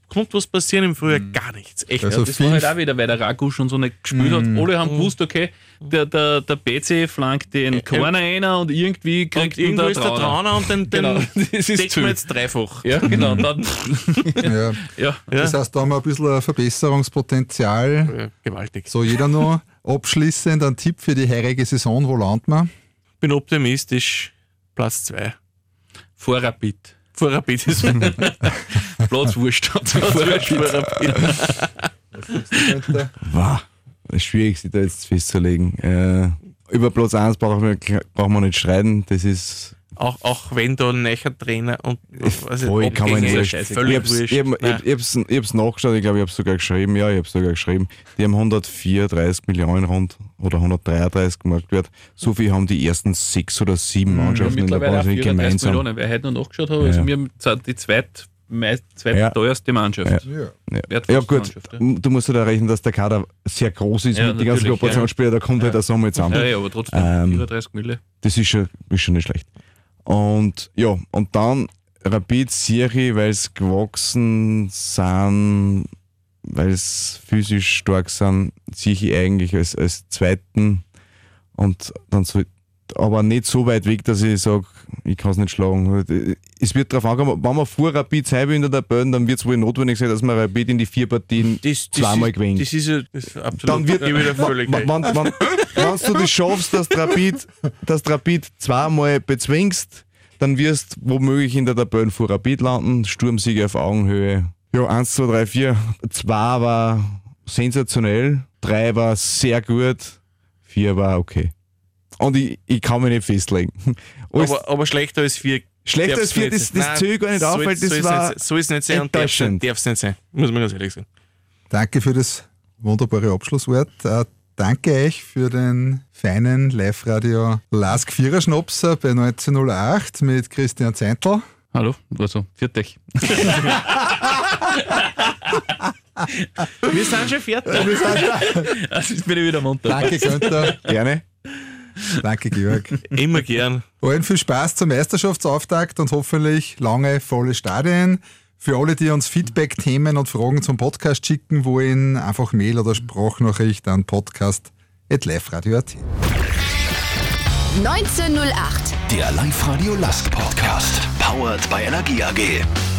kommt was passieren im Frühjahr, gar nichts. Echt. Also Das war halt auch wieder, weil der Ragu schon so nicht gespielt hat. Alle haben gewusst, okay, der, der, der BC flankt den Corner einer und irgendwie kriegt und irgendwo ihn ist der Trauner und den, *laughs* den Genau, das ist wir jetzt dreifach. Ja, genau. Und dann, *laughs* Ja. ja. Das heißt, da haben wir ein bisschen ein Verbesserungspotenzial. Ja, gewaltig. So, jeder noch *laughs* abschließend ein Tipp für die heurige Saison. Wo landen wir? bin optimistisch. Platz 2. Vor Rapid. Vor Rapid ist Platz wurscht. Vor Rapid. Wow, das ist schwierig, sich da jetzt festzulegen. Äh, über Platz 1 brauchen wir, brauchen wir nicht streiten. Das ist Auch, auch wenn da ein neuer Trainer und also voll, kann man nicht völlig ich hab's, ich hab's nachgeschaut, ich glaube, ich hab's sogar geschrieben. Ja, ich hab's sogar geschrieben. Die haben 134 Millionen rund oder 133 gemacht wird. So viel haben die ersten sechs oder sieben Mannschaften in der 34 gemeinsam. Millionen. Wer heute noch nachgeschaut hat, also Ja. wir die zweit, meist, zweit Ja. teuerste Mannschaft. Ja. Ja. Gut, Mannschaft, ja. du musst halt auch rechnen, dass der Kader sehr groß ist Ja, mit den ganzen Kooperationsspielern, da kommt halt der Sommer zusammen. Ja, ja, aber trotzdem Ähm, 34 Mille. Das ist schon, ist schon nicht schlecht. Und ja, und dann Rapid Siri, weil es gewachsen sind, weil es physisch stark sind, sehe ich eigentlich als, als zweiten und dann so, aber nicht so weit weg, dass ich sage, ich kann es nicht schlagen. Es wird darauf ankommen, wenn wir vor Rapid sein will in der Tabelle, dann wird es wohl notwendig sein, dass wir Rapid in die vier Partien das, das zweimal ist, gewinnt. Das ist ja das ist absolut Dann wird, dir völlig wenn, wenn, wenn, wenn du das schaffst, dass du Rapid, dass du Rapid zweimal bezwingst, dann wirst du womöglich in der Tabelle vor Rapid landen. Sturmsiege auf Augenhöhe. Ja, 1, 2, 3, 4. 2 war sensationell, 3 war sehr gut, 4 war okay. Und ich, ich kann mich nicht festlegen. Alles aber, aber schlechter als vier. Schlechter als 4, nicht das, das zähle ich gar nicht auf, soll- weil das soll war nicht, soll es nicht sein und darf es enttäuschend. nicht, sein. Muss man ganz ehrlich sagen. Danke für das wunderbare Abschlusswort. Äh, danke euch für den feinen Live-Radio Lask Vierer Schnapser bei 1908 mit Christian Zeintl. Hallo, also, viert euch. *laughs* Wir sind schon fertig. *laughs* Also, jetzt bin ich wieder munter. Danke Günther. gerne. Danke Georg. *laughs* Immer gern. Allen viel Spaß zum Meisterschaftsauftakt und hoffentlich lange volle Stadien. Für alle, die uns Feedback, Themen und Fragen zum Podcast schicken wollen, einfach Mail oder Sprachnachricht an podcast.liferadio.at. Der1908. Live-Radio Lask Podcast. Powered by Energie AG.